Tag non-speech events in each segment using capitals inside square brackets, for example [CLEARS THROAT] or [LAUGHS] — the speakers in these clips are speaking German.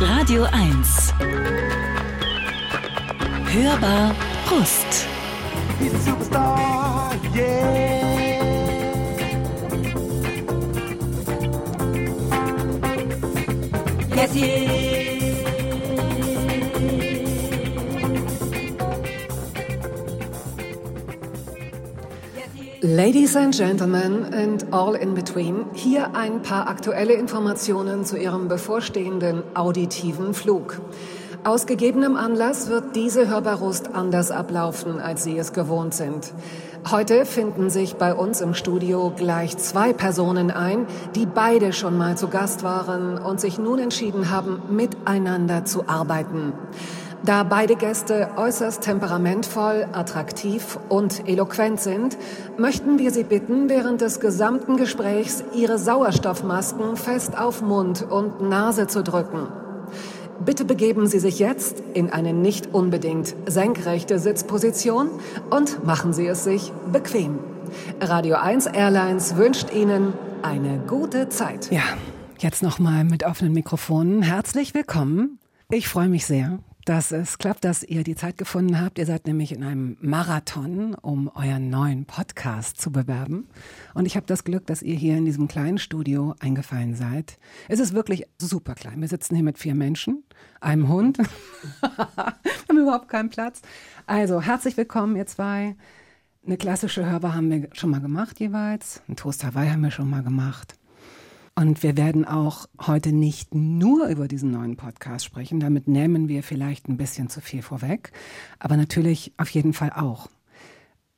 Radio 1. Hörbar Brust. Superstar, yeah. Yes, he Ladies and Gentlemen and all in between, hier ein paar aktuelle Informationen zu Ihrem bevorstehenden auditiven Flug. Aus gegebenem Anlass wird diese Hörbarust anders ablaufen, als Sie es gewohnt sind. Heute finden sich bei uns im Studio gleich zwei Personen ein, die beide schon mal zu Gast waren und sich nun entschieden haben, miteinander zu arbeiten. Da beide Gäste äußerst temperamentvoll, attraktiv und eloquent sind, möchten wir Sie bitten, während des gesamten Gesprächs Ihre Sauerstoffmasken fest auf Mund und Nase zu drücken. Bitte begeben Sie sich jetzt in eine nicht unbedingt senkrechte Sitzposition und machen Sie es sich bequem. Radio 1 Airlines wünscht Ihnen eine gute Zeit. Ja, jetzt nochmal mit offenen Mikrofonen. Herzlich willkommen. Ich freue mich sehr, dass es klappt, dass ihr die Zeit gefunden habt. Ihr seid nämlich in einem Marathon, um euren neuen Podcast zu bewerben. Und ich habe das Glück, dass ihr hier in diesem kleinen Studio eingefallen seid. Es ist wirklich super klein. Wir sitzen hier mit vier Menschen, einem Hund. [LAUGHS] haben überhaupt keinen Platz. Also herzlich willkommen, ihr zwei. Eine klassische Hörbar haben wir schon mal gemacht jeweils. Ein Toast Hawaii haben wir schon mal gemacht. Und wir werden auch heute nicht nur über diesen neuen Podcast sprechen. Damit nehmen wir vielleicht ein bisschen zu viel vorweg. Aber natürlich auf jeden Fall auch.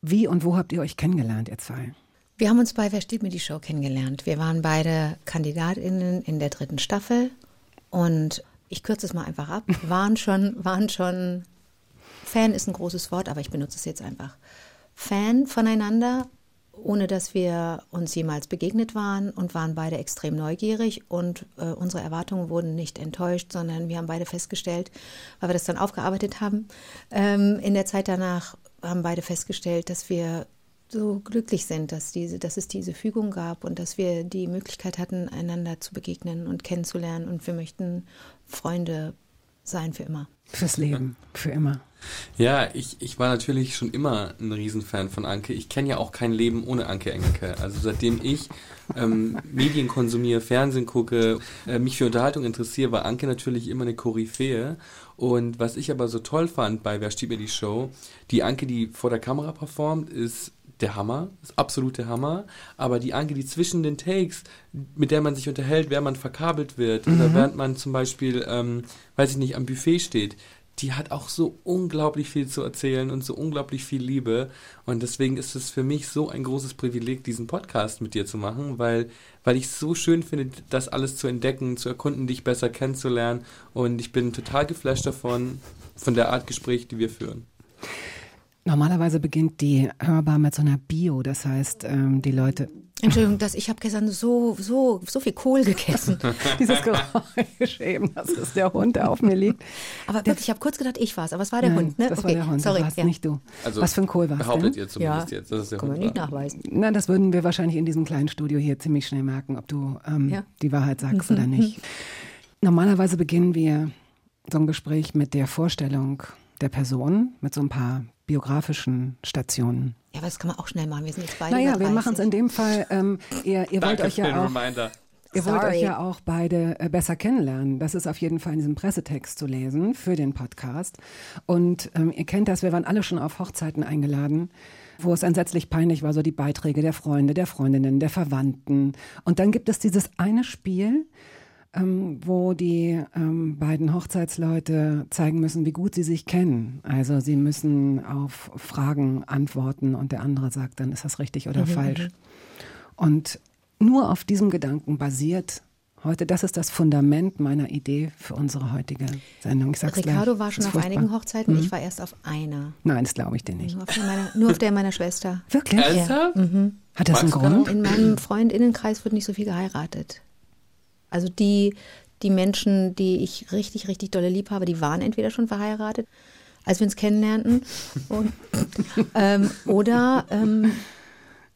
Wie und wo habt ihr euch kennengelernt, ihr zwei? Wir haben uns bei Wer steht mir die Show kennengelernt. Wir waren beide KandidatInnen in der dritten Staffel und ich kürze es mal einfach ab, [LAUGHS] waren schon, waren schon, Fan ist ein großes Wort, aber ich benutze es jetzt einfach. Fan voneinander, ohne dass wir uns jemals begegnet waren und waren beide extrem neugierig und äh, unsere Erwartungen wurden nicht enttäuscht, sondern wir haben beide festgestellt, weil wir das dann aufgearbeitet haben, ähm, in der Zeit danach haben beide festgestellt, dass wir so glücklich sind, dass, diese, dass es diese Fügung gab und dass wir die Möglichkeit hatten, einander zu begegnen und kennenzulernen. Und wir möchten Freunde sein für immer. Fürs Leben, für immer. Ja, ich, ich war natürlich schon immer ein Riesenfan von Anke. Ich kenne ja auch kein Leben ohne Anke Engelke. Also seitdem ich ähm, [LAUGHS] Medien konsumiere, Fernsehen gucke, äh, mich für Unterhaltung interessiere, war Anke natürlich immer eine Koryphäe. Und was ich aber so toll fand bei Wer steht mir die Show, die Anke, die vor der Kamera performt, ist der Hammer, ist absolut der Hammer. Aber die Anke, die zwischen den Takes, mit der man sich unterhält, während man verkabelt wird mhm. oder während man zum Beispiel, ähm, weiß ich nicht, am Buffet steht, die hat auch so unglaublich viel zu erzählen und so unglaublich viel Liebe. Und deswegen ist es für mich so ein großes Privileg, diesen Podcast mit dir zu machen, weil, weil ich es so schön finde, das alles zu entdecken, zu erkunden, dich besser kennenzulernen. Und ich bin total geflasht davon, von der Art Gespräch, die wir führen. Normalerweise beginnt die Hörbar mit so einer Bio, das heißt, ähm, die Leute. Entschuldigung, dass ich habe gestern so so so viel Kohl gegessen. [LAUGHS] Dieses Geräusch eben, das ist der Hund, der auf mir liegt. Aber wirklich, ich habe kurz gedacht, ich war's, aber es war der Nein, Hund, ne? Das okay, war der Hund, sorry, warst ja. nicht du. Also, Was für ein Kohl war es Behauptet denn? ihr zumindest Ja. jetzt, dass es der Kann man Hund nicht war. nachweisen. Na, das würden wir wahrscheinlich in diesem kleinen Studio hier ziemlich schnell merken, ob du ähm, Ja. die Wahrheit sagst oder nicht. [LAUGHS] Normalerweise beginnen wir so ein Gespräch mit der Vorstellung der Person, mit so ein paar biografischen Stationen. Ja, aber das kann man auch schnell machen. Wir sind jetzt beide Naja, wir 30. machen es in dem Fall, ähm, ihr, ihr wollt euch ja auch Reminder. Ihr wollt Sorry. euch ja auch beide äh, besser kennenlernen. Das ist auf jeden Fall in diesem Pressetext zu lesen für den Podcast. Und ähm, ihr kennt das, wir waren alle schon auf Hochzeiten eingeladen, wo es entsetzlich peinlich war, so die Beiträge der Freunde, der Freundinnen, der Verwandten. Und dann gibt es dieses eine Spiel, ähm, wo die ähm, beiden Hochzeitsleute zeigen müssen, wie gut sie sich kennen. Also sie müssen auf Fragen antworten und der andere sagt dann, ist das richtig oder falsch. Und nur auf diesem Gedanken basiert heute, das ist das Fundament meiner Idee für unsere heutige Sendung. Ich sag's Ricardo gleich, war schon auf furchtbar. einigen Hochzeiten, Mhm. ich war erst auf einer. Nein, das glaube ich dir nicht. Nur auf, der meiner, nur auf der meiner Schwester. Wirklich? Ernsthaft? Hat das einen Magst du Grund? In meinem Freundinnenkreis wird nicht so viel geheiratet. Also die, die Menschen, die ich richtig, richtig dolle lieb habe, die waren entweder schon verheiratet, als wir uns kennenlernten, und, [LAUGHS] ähm, oder ähm,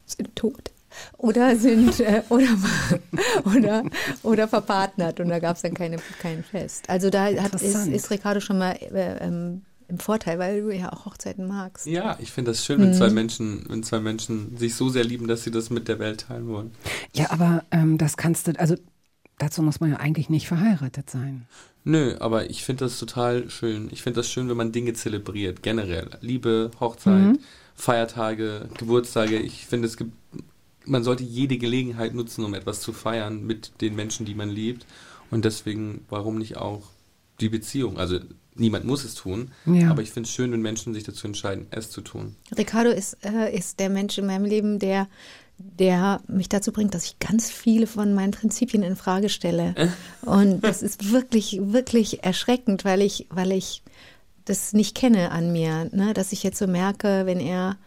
sind tot. oder sind äh, oder, [LAUGHS] oder, oder verpartnert und da gab es dann keine, kein Fest. Also da hat, ist, ist Ricardo schon mal äh, ähm, im Vorteil, weil du ja auch Hochzeiten magst. Ja, ich finde das schön, wenn zwei Menschen, wenn zwei Menschen sich so sehr lieben, dass sie das mit der Welt teilen wollen. Ja, aber ähm, das kannst du, also dazu muss man ja eigentlich nicht verheiratet sein. Nö, aber ich finde das total schön. Ich finde das schön, wenn man Dinge zelebriert, generell. Liebe, Hochzeit, Feiertage, Geburtstage. Ich finde, es gibt, man sollte jede Gelegenheit nutzen, um etwas zu feiern mit den Menschen, die man liebt. Und deswegen, warum nicht auch die Beziehung? Also niemand muss es tun, Ja. aber ich finde es schön, wenn Menschen sich dazu entscheiden, es zu tun. Ricardo ist, äh, ist der Mensch in meinem Leben, der, der mich dazu bringt, dass ich ganz viele von meinen Prinzipien in Frage stelle. [LAUGHS] Und das ist wirklich, wirklich erschreckend, weil ich, weil ich das nicht kenne an mir, ne? dass ich jetzt so merke, wenn er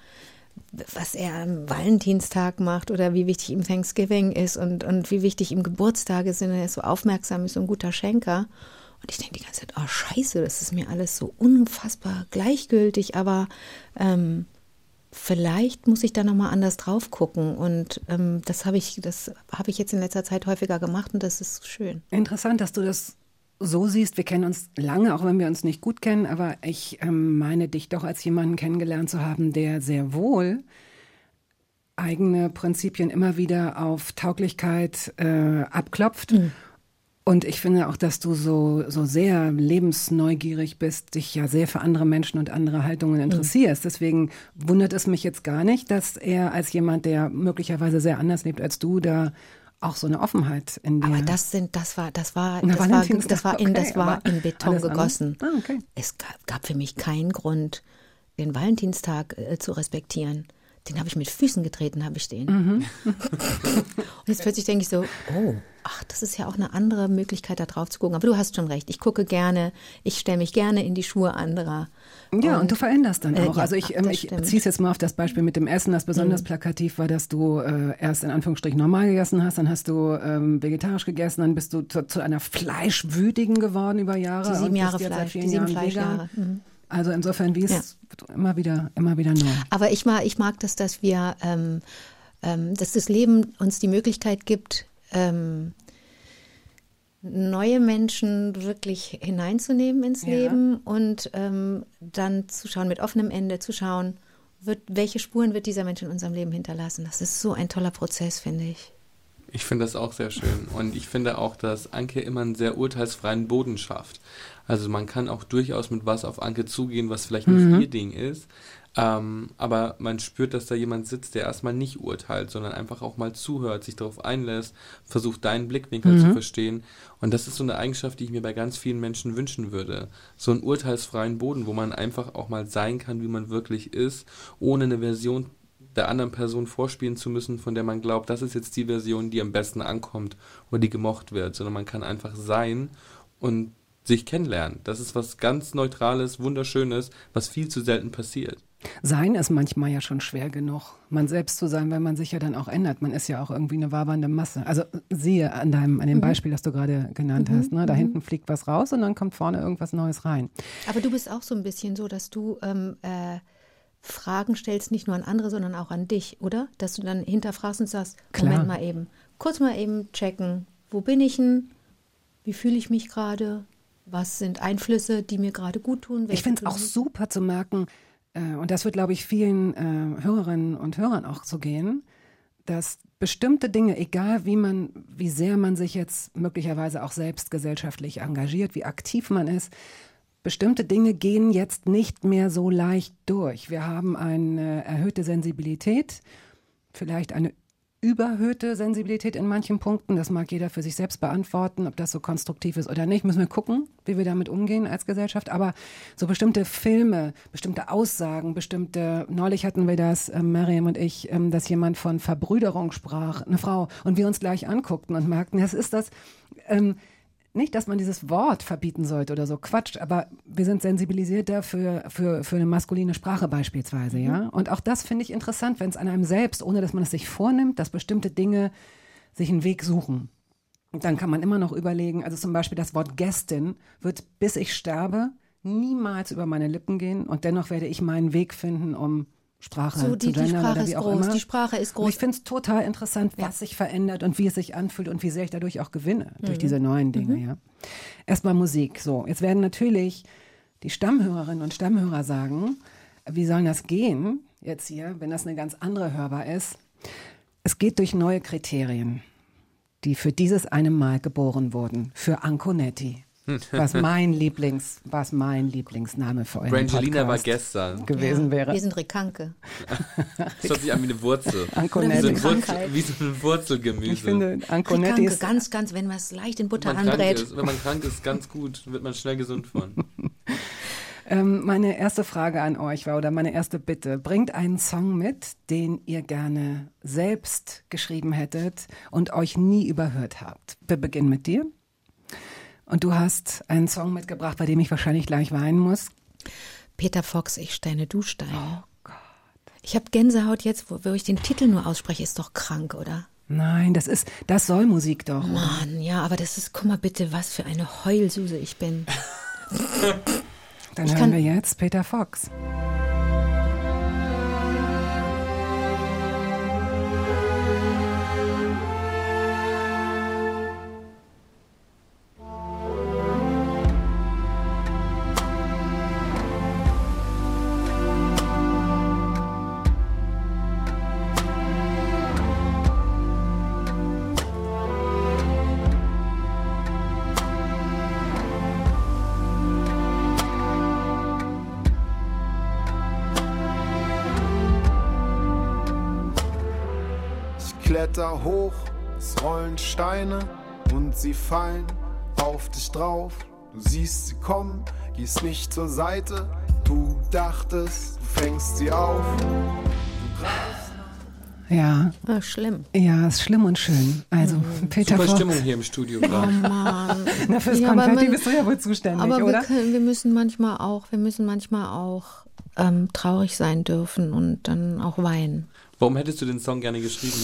was er am Valentinstag macht oder wie wichtig ihm Thanksgiving ist und, und wie wichtig ihm Geburtstage sind. Er ist so aufmerksam, ist so ein guter Schenker. Und ich denke die ganze Zeit, oh scheiße, das ist mir alles so unfassbar gleichgültig, aber ähm, vielleicht muss ich da nochmal anders drauf gucken. Und ähm, das habe ich, das habe ich jetzt in letzter Zeit häufiger gemacht und das ist schön. Interessant, dass du das so siehst. Wir kennen uns lange, auch wenn wir uns nicht gut kennen, aber ich ähm, meine dich doch als jemanden kennengelernt zu haben, der sehr wohl eigene Prinzipien immer wieder auf Tauglichkeit äh, abklopft. Und ich finde auch, dass du so, so sehr lebensneugierig bist, dich ja sehr für andere Menschen und andere Haltungen interessierst. Deswegen wundert es mich jetzt gar nicht, dass er als jemand, der möglicherweise sehr anders lebt als du, da auch so eine Offenheit in dir. Aber das sind, das war, das war, das war, das war in, das war in Beton gegossen. Ah, okay. Es gab, gab für mich keinen Grund, den Valentinstag äh, zu respektieren. Den habe ich mit Füßen getreten, habe ich den. Mhm. [LAUGHS] Und jetzt plötzlich denke ich so, oh, ach, das ist ja auch eine andere Möglichkeit, da drauf zu gucken. Aber du hast schon recht. Ich gucke gerne, ich stelle mich gerne in die Schuhe anderer. Ja, und, du veränderst dann äh, auch. ja, also ich, ähm, das ich. Mhm. beziehe es jetzt mal auf das Beispiel mit dem Essen, das besonders plakativ war, dass du äh, erst in Anführungsstrichen normal gegessen hast, dann hast du ähm, vegetarisch gegessen, dann bist du zu, zu einer Fleischwütigen geworden über Jahre. Die sieben Jahre Fleisch, die sieben. Fleischjahre. Mhm. Also insofern, wie es immer wieder, immer wieder neu. Aber ich mag, ich mag das, dass wir, ähm, ähm, dass das Leben uns die Möglichkeit gibt, ähm, neue Menschen wirklich hineinzunehmen ins Ja. Leben und ähm, dann zu schauen, mit offenem Ende zu schauen, wird, welche Spuren wird dieser Mensch in unserem Leben hinterlassen. Das ist so ein toller Prozess, finde ich. Ich finde das auch sehr schön. Und ich finde auch, dass Anke immer einen sehr urteilsfreien Boden schafft. Also man kann auch durchaus mit was auf Anke zugehen, was vielleicht nicht ihr Ding ist. Ähm, aber man spürt, dass da jemand sitzt, der erstmal nicht urteilt, sondern einfach auch mal zuhört, sich darauf einlässt, versucht deinen Blickwinkel zu verstehen. Und das ist so eine Eigenschaft, die ich mir bei ganz vielen Menschen wünschen würde. So einen urteilsfreien Boden, wo man einfach auch mal sein kann, wie man wirklich ist, ohne eine Version der anderen Person vorspielen zu müssen, von der man glaubt, das ist jetzt die Version, die am besten ankommt oder die gemocht wird, sondern man kann einfach sein und sich kennenlernen. Das ist was ganz Neutrales, Wunderschönes, was viel zu selten passiert. Sein ist manchmal ja schon schwer genug, man selbst zu sein, weil man sich ja dann auch ändert. Man ist ja auch irgendwie eine wabernde Masse. Also siehe an deinem, an dem Beispiel, das du gerade genannt hast. Ne? Da hinten fliegt was raus und dann kommt vorne irgendwas Neues rein. Aber du bist auch so ein bisschen so, dass du ähm, äh, Fragen stellst, nicht nur an andere, sondern auch an dich, oder? Dass du dann hinterfragst und sagst, Klar. Moment mal eben, kurz mal eben checken, wo bin ich denn? Wie fühle ich mich gerade? Was sind Einflüsse, die mir gerade gut tun? Ich finde es auch super zu merken, äh, und das wird, glaube ich, vielen äh, Hörerinnen und Hörern auch so gehen, dass bestimmte Dinge, egal wie man, wie sehr man sich jetzt möglicherweise auch selbst gesellschaftlich engagiert, wie aktiv man ist, bestimmte Dinge gehen jetzt nicht mehr so leicht durch. Wir haben eine erhöhte Sensibilität, vielleicht eine überhöhte Sensibilität in manchen Punkten. Das mag jeder für sich selbst beantworten, ob das so konstruktiv ist oder nicht. Müssen wir gucken, wie wir damit umgehen als Gesellschaft. Aber so bestimmte Filme, bestimmte Aussagen, bestimmte, neulich hatten wir das, ähm, Mariam und ich, ähm, dass jemand von Verbrüderung sprach, eine Frau, und wir uns gleich anguckten und merkten, das ist das, ähm, nicht, dass man dieses Wort verbieten sollte oder so, Quatsch, aber wir sind sensibilisiert dafür für, für eine maskuline Sprache beispielsweise, ja. Und auch das finde ich interessant, wenn es an einem selbst, ohne dass man es sich vornimmt, dass bestimmte Dinge sich einen Weg suchen. Und dann kann man immer noch überlegen, also zum Beispiel das Wort Gästin wird, bis ich sterbe, niemals über meine Lippen gehen und dennoch werde ich meinen Weg finden, um Sprache So, zu die, die gendern Sprache oder ist wie auch groß. immer. Die Sprache ist Und groß. ich finde es total interessant, was Ja. sich verändert und wie es sich anfühlt und wie sehr ich dadurch auch gewinne, durch Mhm. diese neuen Dinge, ja. Erstmal Musik. So, jetzt werden natürlich die Stammhörerinnen und Stammhörer sagen, wie soll das gehen jetzt hier, wenn das eine ganz andere hörbar ist? Es geht durch neue Kriterien, die für dieses eine Mal geboren wurden, für Anconetti. Was [LAUGHS] mein Lieblings, was mein Lieblingsname für euren Brangelina war Podcast gestern. gewesen ja, wäre. Wir sind Rekanke. Das hört sich an wie eine Wurzel. [LAUGHS] Wie so Anconetti. ein, Wurzel, wie so ein Wurzelgemüse. Ich finde, Anconetti ist ganz, ganz, wenn man es leicht in Butter ist, wenn man krank ist, ganz gut, wird man schnell gesund von. [LAUGHS] Ähm, meine erste Frage an euch war, oder meine erste Bitte, bringt einen Song mit, den ihr gerne selbst geschrieben hättet und euch nie überhört habt. Wir beginnen mit dir. Und du hast einen Song mitgebracht, bei dem ich wahrscheinlich gleich weinen muss. Peter Fox, ich Steine, du Steine. Oh Gott. Ich habe Gänsehaut jetzt, wo, wo ich den Titel nur ausspreche, ist doch krank, oder? Nein, das ist, das soll Musik doch. oder? Mann, ja, aber das ist, guck mal bitte, was für eine Heulsuse ich bin. [LAUGHS] Dann ich hören wir jetzt Peter Fox. Ich kletter hoch, es rollen Steine und sie fallen auf dich drauf. Du siehst sie kommen, gehst nicht zur Seite. Du dachtest, du fängst sie auf. Ja, Ah, schlimm. ja, ist schlimm und schön. Also, Peter Super Fox. Stimmung hier im Studio gerade. Mann. [LAUGHS] Na, fürs Ja, aber Konfetti man- bist du ja wohl zuständig, Aber wir, oder? können, wir müssen manchmal auch, wir müssen manchmal auch ähm, traurig sein dürfen und dann auch weinen. Warum hättest du den Song gerne geschrieben?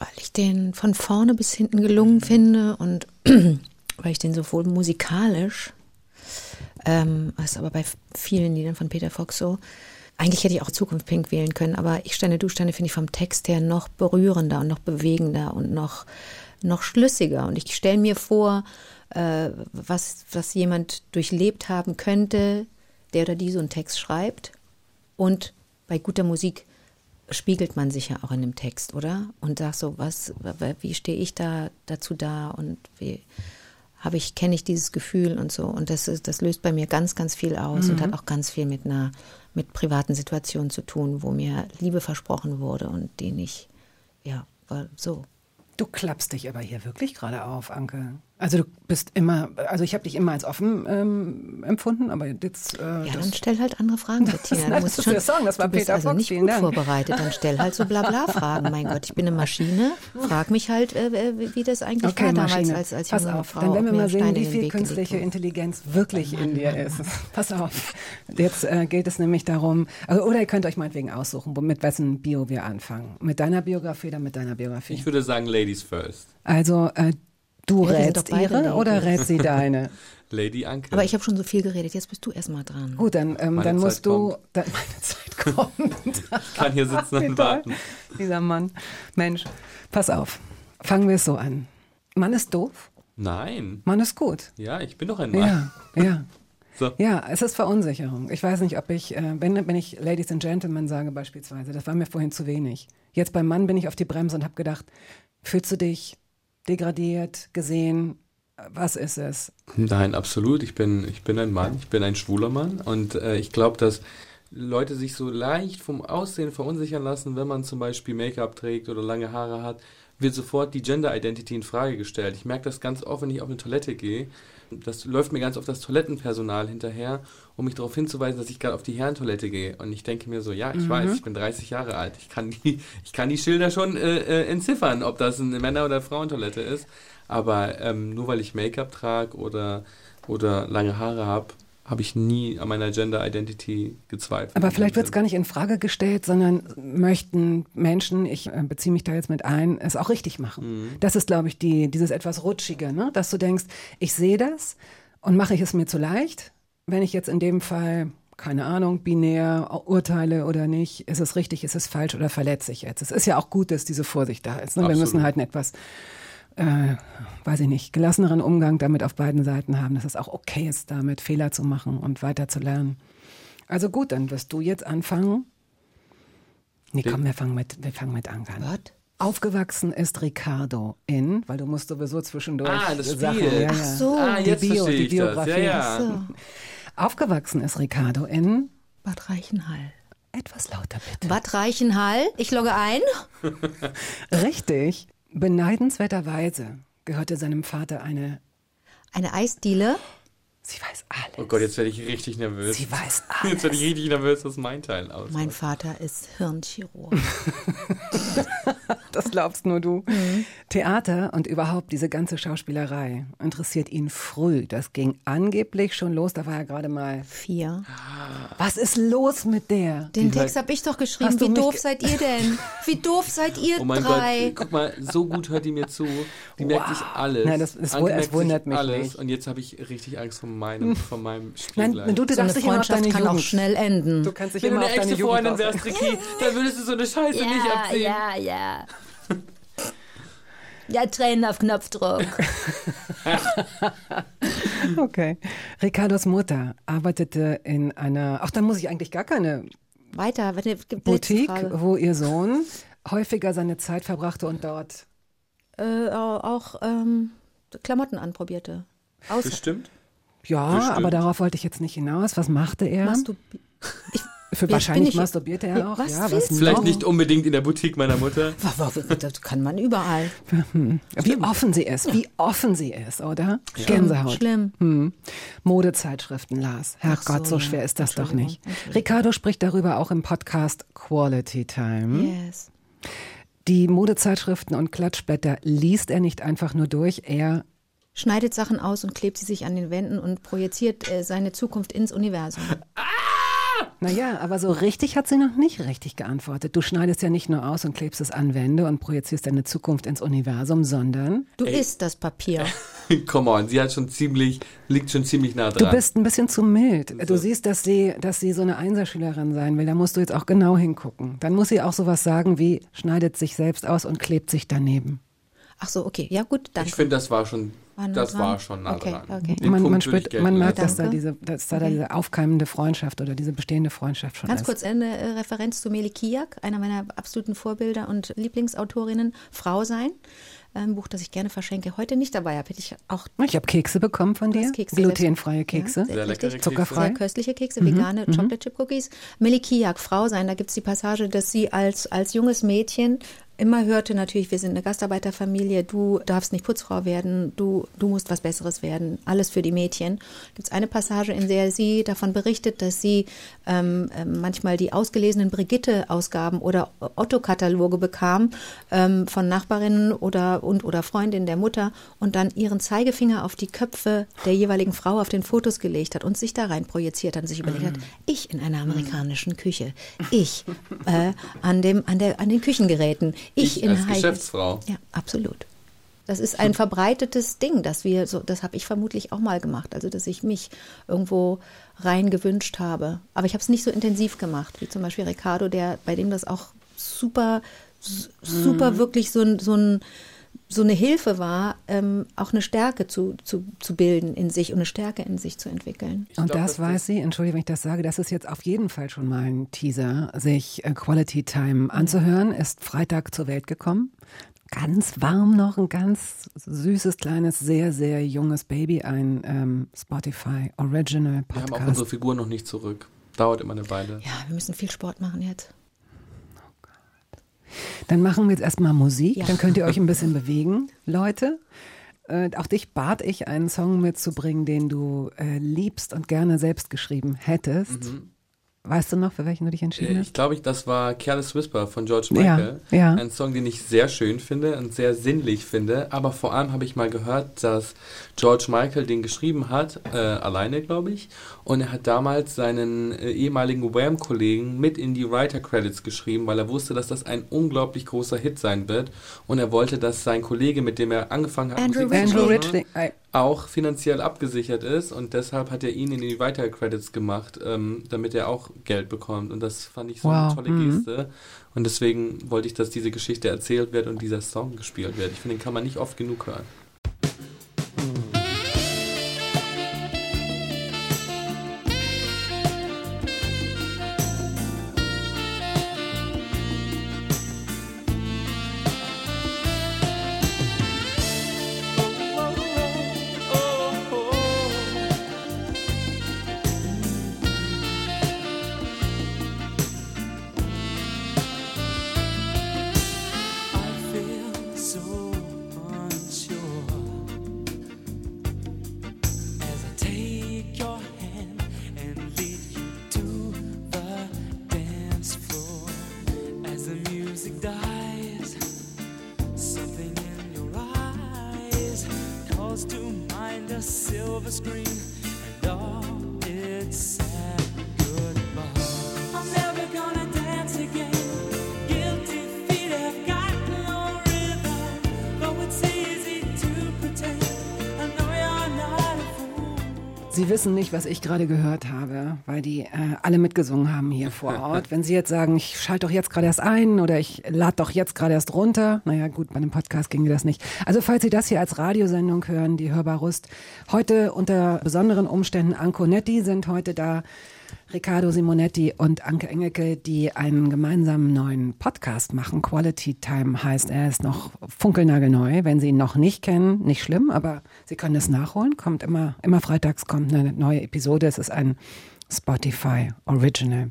Weil ich den von vorne bis hinten gelungen finde und [CLEARS THROAT] weil ich den sowohl musikalisch, ähm, ist aber bei vielen Liedern von Peter Fox so, eigentlich hätte ich auch Zukunft Pink wählen können, aber Ich Steine, du Steine finde ich vom Text her noch berührender und noch bewegender und noch, noch schlüssiger. Und ich stelle mir vor, äh, was, was jemand durchlebt haben könnte, der oder die so einen Text schreibt. Und bei guter Musik spiegelt man sich ja auch in dem Text, oder? Und sagt so, was, wie stehe ich da dazu da und wie habe ich, kenne ich dieses Gefühl und so. Und das ist, das löst bei mir ganz, ganz viel aus und hat auch ganz viel mit einer, mit privaten Situationen zu tun, wo mir Liebe versprochen wurde und die nicht, ja, war so. Du klappst dich aber hier wirklich gerade auf, Anke. Also du bist immer, also ich habe dich immer als offen ähm, empfunden, aber jetzt. Äh, Ja, das- dann stell halt andere Fragen, [LAUGHS] Bettina. Du musst das schon, Song, das war du bist Peter also Fox, nicht gut Dank. vorbereitet. Dann stell halt so [LAUGHS] Blabla-Fragen. Mein Gott, ich bin eine Maschine. Frag mich halt, äh, wie das eigentlich Okay, war damals Maschine. als, als Pass junge auf, Frau. dann werden wir mal sehen, wie viel künstliche. Intelligenz wirklich in dir ist. Pass auf. Jetzt äh, gilt es nämlich darum, also, oder ihr könnt euch meinetwegen aussuchen, mit wessen Bio wir anfangen. Mit deiner Biografie oder mit deiner Biografie? Ich würde sagen Ladies first. also äh, du Ja, rätst ihre Ladies. oder rät sie deine? [LAUGHS] Lady Anke. Aber ich habe schon so viel geredet. Jetzt bist du erstmal dran. Gut, dann, ähm, dann Zeit musst du. kommt. [LAUGHS] Dann, meine Zeit kommt. [LAUGHS] ich kann hier sitzen und warten. Dieser Mann. Mensch, pass auf. Fangen wir es so an. Mann ist doof, Nein. Mann ist gut. Ja, ich bin doch ein Mann. Ja, ja. So. Ja, es ist Verunsicherung. Ich weiß nicht, ob ich, äh, wenn, wenn ich Ladies and Gentlemen sage beispielsweise, das war mir vorhin zu wenig. Jetzt beim Mann bin ich auf die Bremse und habe gedacht, fühlst du dich degradiert, gesehen? Was ist es? Nein, absolut. Ich bin, ich bin ein Mann, ich bin ein schwuler Mann und äh, ich glaube, dass Leute sich so leicht vom Aussehen verunsichern lassen, wenn man zum Beispiel Make-up trägt oder lange Haare hat, wird sofort die Gender Identity in Frage gestellt. Ich merke das ganz oft, wenn ich auf eine Toilette gehe. Das läuft mir ganz oft das Toilettenpersonal hinterher, um mich darauf hinzuweisen, dass ich gerade auf die Herrentoilette gehe. Und ich denke mir so, ja, ich weiß, ich bin 30 Jahre alt. Ich kann die, ich kann die Schilder schon äh, äh, entziffern, ob das eine Männer- oder Frauentoilette ist. Aber ähm, nur weil ich Make-up trage oder, oder lange Haare habe, habe ich nie an meiner Gender Identity gezweifelt. Aber vielleicht wird es gar nicht in Frage gestellt, sondern möchten Menschen, ich äh, beziehe mich da jetzt mit ein, es auch richtig machen. Das ist, glaube ich, die, dieses etwas Rutschige, ne? dass du denkst, ich sehe das und mache ich es mir zu leicht, wenn ich jetzt in dem Fall keine Ahnung, binär urteile oder nicht, ist es richtig, ist es falsch oder verletze ich jetzt. Es ist ja auch gut, dass diese Vorsicht da ist. Ne? Wir müssen halt etwas, äh, weiß ich nicht, gelasseneren Umgang damit auf beiden Seiten haben, dass es auch okay ist, damit Fehler zu machen und weiter zu lernen. Also gut, dann wirst du jetzt anfangen. Nee, komm, wir fangen mit, wir fangen mit Anke an. Was? Aufgewachsen ist Ricardo in, weil du musst sowieso zwischendurch Ah, das Sachen, Spiel. ja, ja. Ach so. Ah, Die jetzt Bio, die ich das. Ja, Biografie. ja. So, Aufgewachsen ist Ricardo in, Bad Reichenhall. etwas lauter bitte. Bad Reichenhall, ich logge ein. [LAUGHS] Richtig. Beneidenswerterweise gehörte seinem Vater eine, Eine Eisdiele. Sie weiß alles. Oh Gott, jetzt werde ich richtig nervös. Sie weiß [LAUGHS] Jetzt alles. werde ich richtig nervös, was mein Teil aus. Mein Vater ist Hirnchirurg. [LAUGHS] Das glaubst nur du. Mhm. Theater und überhaupt diese ganze Schauspielerei interessiert ihn früh. Das ging angeblich schon los, da war er gerade mal. Vier. Was ist los mit der? Den Text habe ich doch geschrieben. Wie doof ge- seid ihr denn? [LAUGHS] Wie doof seid ihr Oh mein drei? Gott, guck mal, so gut hört die mir zu. Die merkt sich alles. Nein, das- das merkt wundert mich alles. nicht. Und jetzt habe ich richtig Angst vor meinem, vor meinem Spiel Nein, wenn du, du darfst dich immer auf Freundschaft deine kann auch Jugend. schnell enden. Du kannst dich wenn du immer eine auf deine echte Jugend Freundin wärst, Ricky, [LAUGHS] dann würdest du so eine Scheiße nicht erzählen. ja, ja. [LAUGHS] Ja, Tränen auf Knopfdruck. [LAUGHS] Okay. Ricardos Mutter arbeitete in einer, ach, dann muss ich eigentlich gar keine Weiter, warte, Boutique, wo ihr Sohn häufiger seine Zeit verbrachte und dort. Äh, auch ähm, Klamotten anprobierte. Aus Bestimmt. Ja, Bestimmt. aber darauf wollte ich jetzt nicht hinaus. Was machte er? Masturbi [LAUGHS] Für Jetzt wahrscheinlich ich- masturbierte er auch. Was ja, was? Vielleicht noch? nicht unbedingt in der Boutique meiner Mutter. [LAUGHS] Das kann man überall. Wie offen sie ist, wie offen sie ist, oder? Gänsehaut. Schlimm. Hm. Modezeitschriften las. Herrgott, so, so, ja. schwer ist das doch nicht. Ricardo spricht darüber auch im Podcast Quality Time. Yes. Die Modezeitschriften und Klatschblätter liest er nicht einfach nur durch, er Schneidet Sachen aus und klebt sie sich an den Wänden und projiziert äh, seine Zukunft ins Universum. Naja, aber so richtig hat sie noch nicht richtig geantwortet. Du schneidest ja nicht nur aus und klebst es an Wände und projizierst deine Zukunft ins Universum, sondern Du isst das Papier. [LAUGHS] Come on, sie hat schon ziemlich, liegt schon ziemlich nah du dran. bist ein bisschen zu mild. Du siehst, dass sie, dass sie so eine Einserschülerin sein will. Da musst du jetzt auch genau hingucken. Dann muss sie auch sowas sagen wie, schneidet sich selbst aus und klebt sich daneben. Ach so, okay. Ja gut, danke. ich finde, das war schon, War nah das dran? war schon nah Okay, dran. okay. Man, man, spürt, man merkt, dass da, diese, dass da, Okay. diese aufkeimende Freundschaft oder diese bestehende Freundschaft schon Ganz ist. kurz eine äh, Referenz zu Meli Kiak, einer meiner absoluten Vorbilder und Lieblingsautorinnen, Frau sein. Ein Buch, das ich gerne verschenke. Heute nicht dabei habe, hätte ich auch Ich habe Kekse bekommen von dir, Kekse, glutenfreie Kekse. Ja, sehr Sehr leckere. Kekse. Zuckerfrei. Sehr köstliche Kekse, vegane Chocolate Chip Cookies. Melikiak, Frau sein, da gibt es die Passage, dass sie als, als junges Mädchen immer hörte natürlich, wir sind eine Gastarbeiterfamilie, du darfst nicht Putzfrau werden, du, du musst was Besseres werden, alles für die Mädchen. Gibt es eine Passage, in der sie davon berichtet, dass sie ähm, ähm, manchmal die ausgelesenen Brigitte-Ausgaben oder Otto-Kataloge bekam ähm, von Nachbarinnen oder und oder Freundinnen der Mutter und dann ihren Zeigefinger auf die Köpfe der jeweiligen Frau auf den Fotos gelegt hat und sich da rein projiziert hat und sich überlegt hat, ich in einer amerikanischen Küche, ich äh, an dem an der an den Küchengeräten, ich, Ich in als High- Geschäftsfrau. Ja, absolut. Das ist ein verbreitetes Ding, dass wir so, das habe ich vermutlich auch mal gemacht, also dass ich mich irgendwo rein gewünscht habe. Aber ich habe es nicht so intensiv gemacht, wie zum Beispiel Ricardo, der, bei dem das auch super, super wirklich so ein, so ein so eine Hilfe war, ähm, auch eine Stärke zu, zu, zu bilden in sich und eine Stärke in sich zu entwickeln. Und glaub, das weiß sie, entschuldige, wenn ich das sage, das ist jetzt auf jeden Fall schon mal ein Teaser, sich äh, Quality Time anzuhören. Ist Freitag zur Welt gekommen. Ganz warm noch, ein ganz süßes, kleines, sehr, sehr junges Baby, ein ähm, Spotify Original Wir haben auch Podcast. unsere Figur noch nicht zurück. Dauert immer eine Weile. Ja, wir müssen viel Sport machen jetzt. Dann machen wir jetzt erstmal Musik, Ja. dann könnt ihr euch ein bisschen [LAUGHS] bewegen, Leute. Äh, auch dich bat ich, einen Song mitzubringen, den du äh, liebst und gerne selbst geschrieben hättest. Weißt du noch, für welchen du dich entschieden Äh, hast? Ich glaube, ich, das war Careless Whisper von George Ja, Michael. ja. Ein Song, den ich sehr schön finde und sehr sinnlich finde. Aber vor allem habe ich mal gehört, dass George Michael den geschrieben hat, äh, alleine, glaube ich. Und er hat damals seinen äh, ehemaligen Wham-Kollegen mit in die Writer-Credits geschrieben, weil er wusste, dass das ein unglaublich großer Hit sein wird. Und er wollte, dass sein Kollege, mit dem er angefangen hat, Andrew. Andrew. I, auch finanziell abgesichert ist und deshalb hat er ihn in die Weiter Credits gemacht, ähm, damit er auch Geld bekommt. Und das fand ich so Wow, eine tolle mhm. Geste. Und deswegen wollte ich, dass diese Geschichte erzählt wird und dieser Song gespielt wird. Ich finde, den kann man nicht oft genug hören. I silver screen Sie wissen nicht, was ich gerade gehört habe, weil die äh, alle mitgesungen haben hier vor [LAUGHS] Ort. Wenn Sie jetzt sagen, ich schalte doch jetzt gerade erst ein oder ich lade doch jetzt gerade erst runter, naja gut, bei einem Podcast ginge das nicht. Also falls Sie das hier als Radiosendung hören, die Hörbar Rust, heute unter besonderen Umständen, Anko Netti sind heute da, Riccardo Simonetti und Anke Engelke, die einen gemeinsamen neuen Podcast machen. Quality Time heißt er, ist noch funkelnagelneu. Wenn Sie ihn noch nicht kennen, nicht schlimm, aber Sie können es nachholen. Kommt immer, immer freitags kommt eine neue Episode. Es ist ein Spotify Original.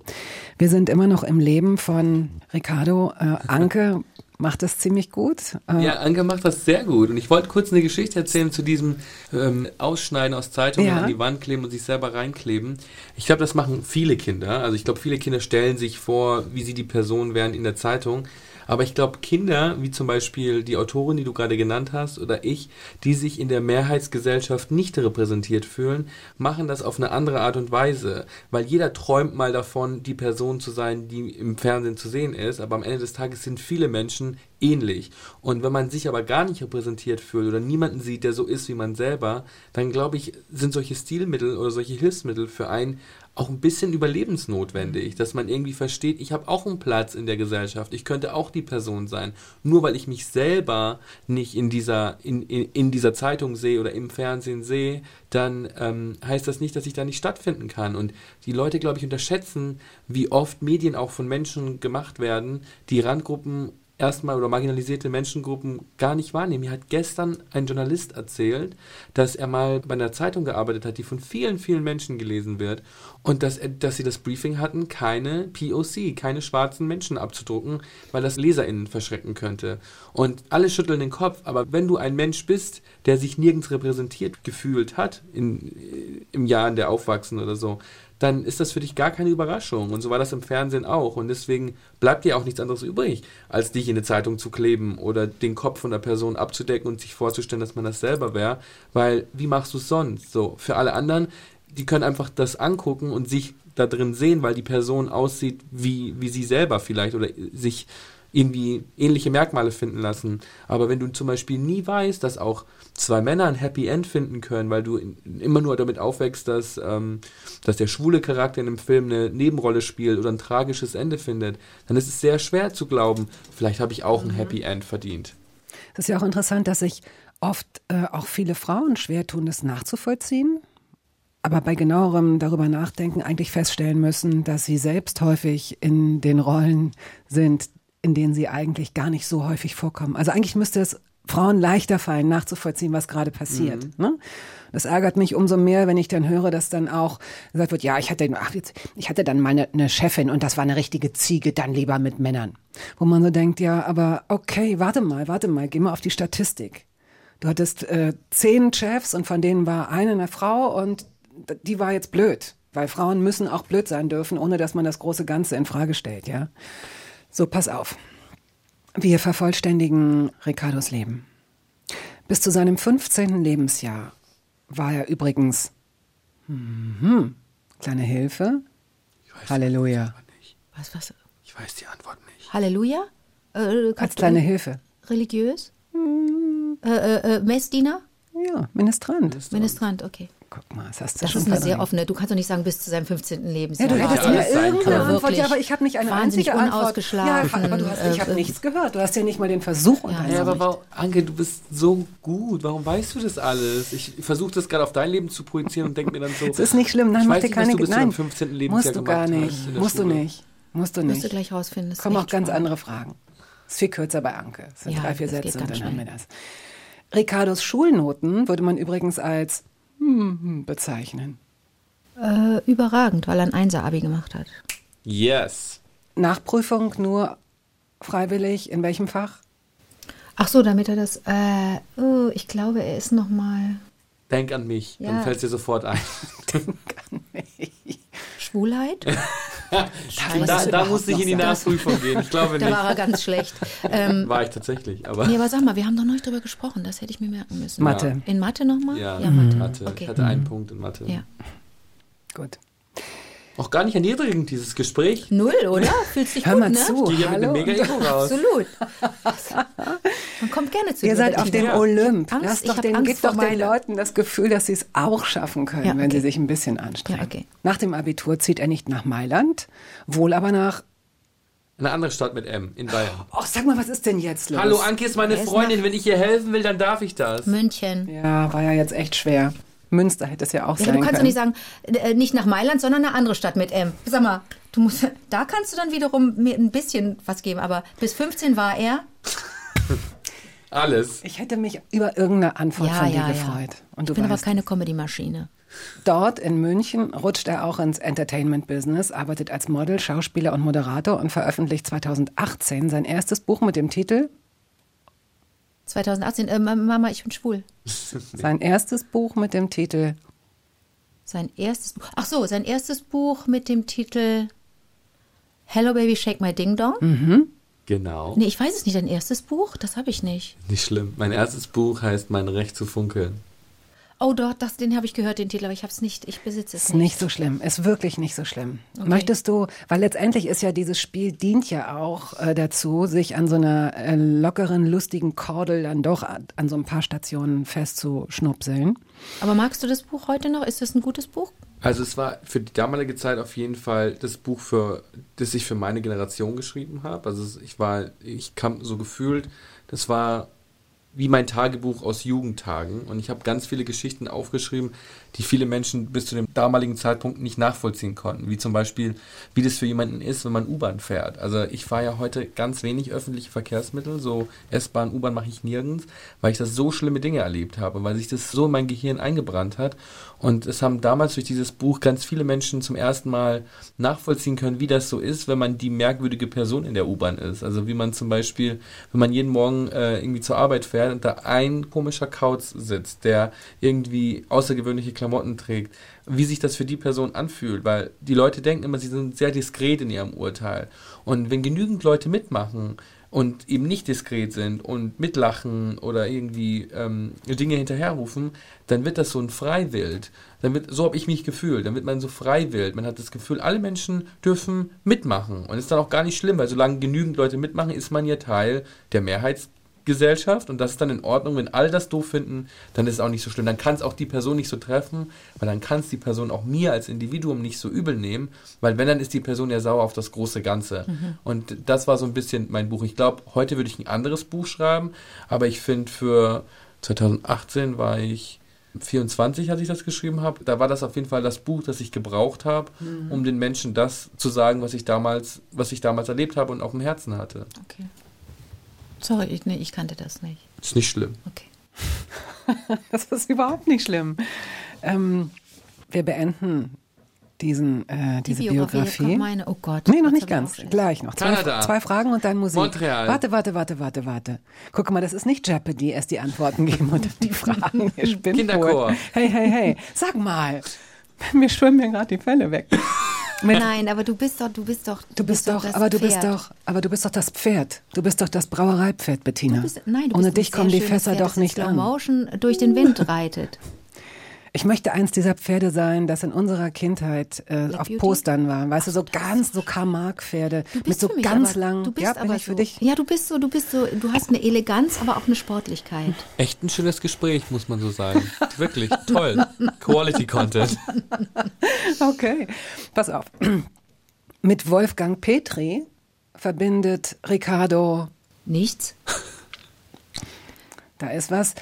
Wir sind immer noch im Leben von Riccardo. Äh, Anke macht das ziemlich gut. Äh, Ja, Anke macht das sehr gut. Und ich wollte kurz eine Geschichte erzählen zu diesem ähm, Ausschneiden aus Zeitungen Ja. an die Wand kleben und sich selber reinkleben. Ich glaube, das machen viele Kinder. Also ich glaube, viele Kinder stellen sich vor, wie sie die Person wären in der Zeitung. Aber ich glaube, Kinder, wie zum Beispiel die Autorin, die du gerade genannt hast, oder ich, die sich in der Mehrheitsgesellschaft nicht repräsentiert fühlen, machen das auf eine andere Art und Weise. Weil jeder träumt mal davon, die Person zu sein, die im Fernsehen zu sehen ist. Aber am Ende des Tages sind viele Menschen ähnlich. Und wenn man sich aber gar nicht repräsentiert fühlt oder niemanden sieht, der so ist wie man selber, dann glaube ich, sind solche Stilmittel oder solche Hilfsmittel für einen auch ein bisschen überlebensnotwendig, dass man irgendwie versteht, ich habe auch einen Platz in der Gesellschaft, ich könnte auch die Person sein. Nur weil ich mich selber nicht in dieser, in, in, in dieser Zeitung sehe oder im Fernsehen sehe, dann ähm, heißt das nicht, dass ich da nicht stattfinden kann. Und die Leute, glaube ich, unterschätzen, wie oft Medien auch von Menschen gemacht werden, die Randgruppen erstmal oder marginalisierte Menschengruppen gar nicht wahrnehmen. Mir hat gestern ein Journalist erzählt, dass er mal bei einer Zeitung gearbeitet hat, die von vielen, vielen Menschen gelesen wird und dass, er, dass sie das Briefing hatten, keine POC, keine schwarzen Menschen abzudrucken, weil das LeserInnen verschrecken könnte. Und alle schütteln den Kopf, aber wenn du ein Mensch bist, der sich nirgends repräsentiert gefühlt hat, in, im Jahr in der Aufwachsen oder so, dann ist das für dich gar keine Überraschung. Und so war das im Fernsehen auch. Und deswegen bleibt dir auch nichts anderes übrig, als dich in eine Zeitung zu kleben oder den Kopf von der Person abzudecken und sich vorzustellen, dass man das selber wäre. Weil, wie machst du es sonst? So, für alle anderen, die können einfach das angucken und sich da drin sehen, weil die Person aussieht wie, wie sie selber vielleicht oder sich irgendwie ähnliche Merkmale finden lassen. Aber wenn du zum Beispiel nie weißt, dass auch zwei Männer ein Happy End finden können, weil du in, immer nur damit aufwächst, dass, ähm, dass der schwule Charakter in einem Film eine Nebenrolle spielt oder ein tragisches Ende findet, dann ist es sehr schwer zu glauben, vielleicht habe ich auch ein Happy End verdient. Es ist ja auch interessant, dass sich oft äh, auch viele Frauen schwer tun, das nachzuvollziehen. Aber bei genauerem darüber nachdenken eigentlich feststellen müssen, dass sie selbst häufig in den Rollen sind, in denen sie eigentlich gar nicht so häufig vorkommen. Also eigentlich müsste es Frauen leichter fallen, nachzuvollziehen, was gerade passiert. Mhm. Ne? Das ärgert mich umso mehr, wenn ich dann höre, dass dann auch gesagt wird, ja, ich hatte, ach, jetzt, ich hatte dann mal eine, eine Chefin und das war eine richtige Ziege, dann lieber mit Männern. Wo man so denkt, ja, aber okay, warte mal, warte mal, geh mal auf die Statistik. Du hattest äh, zehn Chefs und von denen war eine eine Frau und die war jetzt blöd, weil Frauen müssen auch blöd sein dürfen, ohne dass man das große Ganze in Frage stellt, ja. So, pass auf. Wir vervollständigen Ricardos Leben. Bis zu seinem 15. Lebensjahr war er übrigens, mhm, kleine Hilfe, Ich weiß Halleluja. Was, was? Ich weiß die Antwort nicht. Halleluja? Äh, als kannst du- kleine Hilfe. Religiös? Äh, äh, äh, Messdiener? Ja, Ministrant. Ministrant, okay. Guck mal, das hast du Das schon ist eine sehr offene. Du kannst doch nicht sagen, bis zu seinem 15. Ja, Lebensjahr. du hättest Ja, mir irgendeine können. Antwort. Ja, aber ich habe nicht eine einzige Antwort. Ja, aber du hast, ich habe äh, nichts gehört. Du hast ja nicht mal den Versuch unternommen. Ja, aber warum, Anke, du bist so gut. Warum weißt du das alles? Ich versuche das gerade auf dein Leben zu projizieren und denke mir dann so. Es ist nicht schlimm. Nein, mach dir keine du bis zu Nein, deinem 15. Lebensjahr musst du gar nicht. Musst du Schule. nicht. Musst du nicht. du gleich rausfinden. das Kommen auch ganz spannend. andere Fragen. Ist viel kürzer bei Anke. Es sind Ja, drei, vier das Sätze und dann haben wir das. Ricardos Schulnoten würde man übrigens als bezeichnen. Äh, überragend, weil er ein Einser-Abi gemacht hat. Yes. Nachprüfung nur freiwillig, in welchem Fach? Ach so, damit er das. Äh, oh, ich glaube, er ist noch mal Denk an mich, dann Ja. fällt es dir sofort ein. [LAUGHS] Schwulheit. [LAUGHS] Scheiße, da da musste ich in die. Nachprüfung gehen. Ich glaube Da nicht. war er ganz schlecht. Ähm, [LAUGHS] War ich tatsächlich, aber. nee, aber sag mal, wir haben doch noch nicht drüber gesprochen. Das hätte ich mir merken müssen. Mathe. In Mathe nochmal? Ja, Mathe. Mathe. Okay. Ich hatte einen Punkt in Mathe. Ja. Gut. Auch gar nicht erniedrigend, dieses Gespräch. Null, oder? Fühlst dich Hör gut, mal ne? zu. Ich gehe ja mit einem Hallo? mega Ego raus. Absolut. [LAUGHS] Man kommt gerne zu Ihr seid auf dem Olymp. Angst, Lass ich doch den, vor doch den Leuten das Gefühl, dass sie es auch schaffen können, Ja, wenn okay. sie sich ein bisschen anstrengen. Ja, okay. Nach dem Abitur zieht er nicht nach Mailand, wohl aber nach. Eine andere Stadt mit M in Bayern. Ach, sag mal, was ist denn jetzt los? Hallo, Anke ist meine ist Freundin. Wenn ich ihr helfen will, dann darf ich das. München. Ja, war ja jetzt echt schwer. Münster hätte es ja auch Ja, sein du kannst doch können. nicht sagen, äh, nicht nach Mailand, sondern eine andere Stadt mit M. Sag mal, du musst, [LAUGHS] da kannst du dann wiederum mir ein bisschen was geben. Aber bis 15 war er. [LAUGHS] Alles. ich hätte mich über irgendeine Antwort Ja, von dir ja, ja. gefreut. Und du Ich bin aber keine Comedy-Maschine. dort in München rutscht er auch ins Entertainment-Business, arbeitet als Model, Schauspieler und Moderator und veröffentlicht 2018 sein erstes Buch mit dem Titel 2018, äh, Mama, ich bin schwul. [LAUGHS] sein erstes Buch mit dem Titel Sein erstes Buch. Ach so, sein erstes Buch mit dem Titel Hello Baby Shake My Ding Dong. Mhm. Genau. Nee, ich weiß es nicht. Dein erstes Buch? Das habe ich nicht. Nicht schlimm. Mein erstes Buch heißt Mein Recht zu funkeln. Oh, doch, das, den habe ich gehört, den Titel, aber ich habe es nicht. Ich besitze es Ist nicht. nicht so schlimm, ist wirklich nicht so schlimm. Okay. Möchtest du, weil letztendlich ist ja dieses Spiel dient ja auch äh, dazu, sich an so einer äh, lockeren, lustigen Kordel dann doch an, an so ein paar Stationen festzuschnupseln. Aber magst du das Buch heute noch? Ist das ein gutes Buch? Also es war für die damalige Zeit auf jeden Fall das Buch, für, das ich für meine Generation geschrieben habe. Also ich war, ich kam so gefühlt, das war wie mein Tagebuch aus Jugendtagen. Und ich habe ganz viele Geschichten aufgeschrieben, die viele Menschen bis zu dem damaligen Zeitpunkt nicht nachvollziehen konnten. Wie zum Beispiel, wie das für jemanden ist, wenn man U-Bahn fährt. Also ich fahre ja heute ganz wenig öffentliche Verkehrsmittel, so S-Bahn, U-Bahn mache ich nirgends, weil ich das so schlimme Dinge erlebt habe, weil sich das so in mein Gehirn eingebrannt hat. Und es haben damals durch dieses Buch ganz viele Menschen zum ersten Mal nachvollziehen können, wie das so ist, wenn man die merkwürdige Person in der U-Bahn ist. Also wie man zum Beispiel, wenn man jeden Morgen äh, irgendwie zur Arbeit fährt und da ein komischer Kauz sitzt, der irgendwie außergewöhnliche Klamotten trägt, wie sich das für die Person anfühlt, weil die Leute denken immer, sie sind sehr diskret in ihrem Urteil. Und wenn genügend Leute mitmachen, und eben nicht diskret sind und mitlachen oder irgendwie ähm, Dinge hinterherrufen, dann wird das so ein Freiwild. Dann wird, so habe ich mich gefühlt. Dann wird man so freiwild. Man hat das Gefühl, alle Menschen dürfen mitmachen. Und ist dann auch gar nicht schlimm, weil solange genügend Leute mitmachen, ist man ja Teil der Mehrheitsgesellschaft und das ist dann in Ordnung. Wenn alle das doof finden, dann ist es auch nicht so schlimm. Dann kann es auch die Person nicht so treffen, weil dann kann es die Person auch mir als Individuum nicht so übel nehmen, weil wenn, dann ist die Person ja sauer auf das große Ganze. Und das war so ein bisschen mein Buch. Ich glaube, heute würde ich ein anderes Buch schreiben, aber ich finde für 2018 war ich 24, als ich das geschrieben habe. Da war das auf jeden Fall das Buch, das ich gebraucht habe, um den Menschen das zu sagen, was ich damals, was ich damals erlebt habe und auf dem Herzen hatte. Okay. Sorry, ich, nee, ich kannte das nicht. Ist nicht schlimm. Okay. [LAUGHS] Das ist überhaupt nicht schlimm. Ähm, wir beenden diesen, äh, diese Die Biografie, Biografie. meine. Oh Gott. Nee, noch nicht ganz. Gleich noch. Zwei, Kanada. zwei Fragen und dann Musik. Montreal. Warte, warte, warte, warte, warte. Guck mal, das ist nicht Jeopardy, erst die Antworten geben und dann die Fragen. Kinderchor. Hey, hey, hey. Sag mal. [LAUGHS] Mir schwimmen mir gerade die Fälle weg. Nein, aber du bist doch, du bist doch, du bist doch, das aber du bist Pferd. doch, aber du bist doch das Pferd. Du bist doch das Brauereipferd, Bettina. Du bist, nein, du Ohne bist dich kommen die Fässer Pferd, doch nicht Slow an. Motion durch den Wind [LAUGHS] reitet. Ich möchte eins dieser Pferde sein, das in unserer Kindheit äh, auf Beauty? Postern war. Weißt du, so ganz so bist mit so für mich ganz aber, langen. Du bist ja, bin aber ich für so. dich. Ja, du bist so, du bist so, du hast eine Eleganz, aber auch eine Sportlichkeit. Echt ein schönes Gespräch, muss man so sagen. Wirklich, toll. Quality Content. [LAUGHS] Okay, pass auf. Mit Wolfgang Petri verbindet Ricardo, Nichts? da ist was.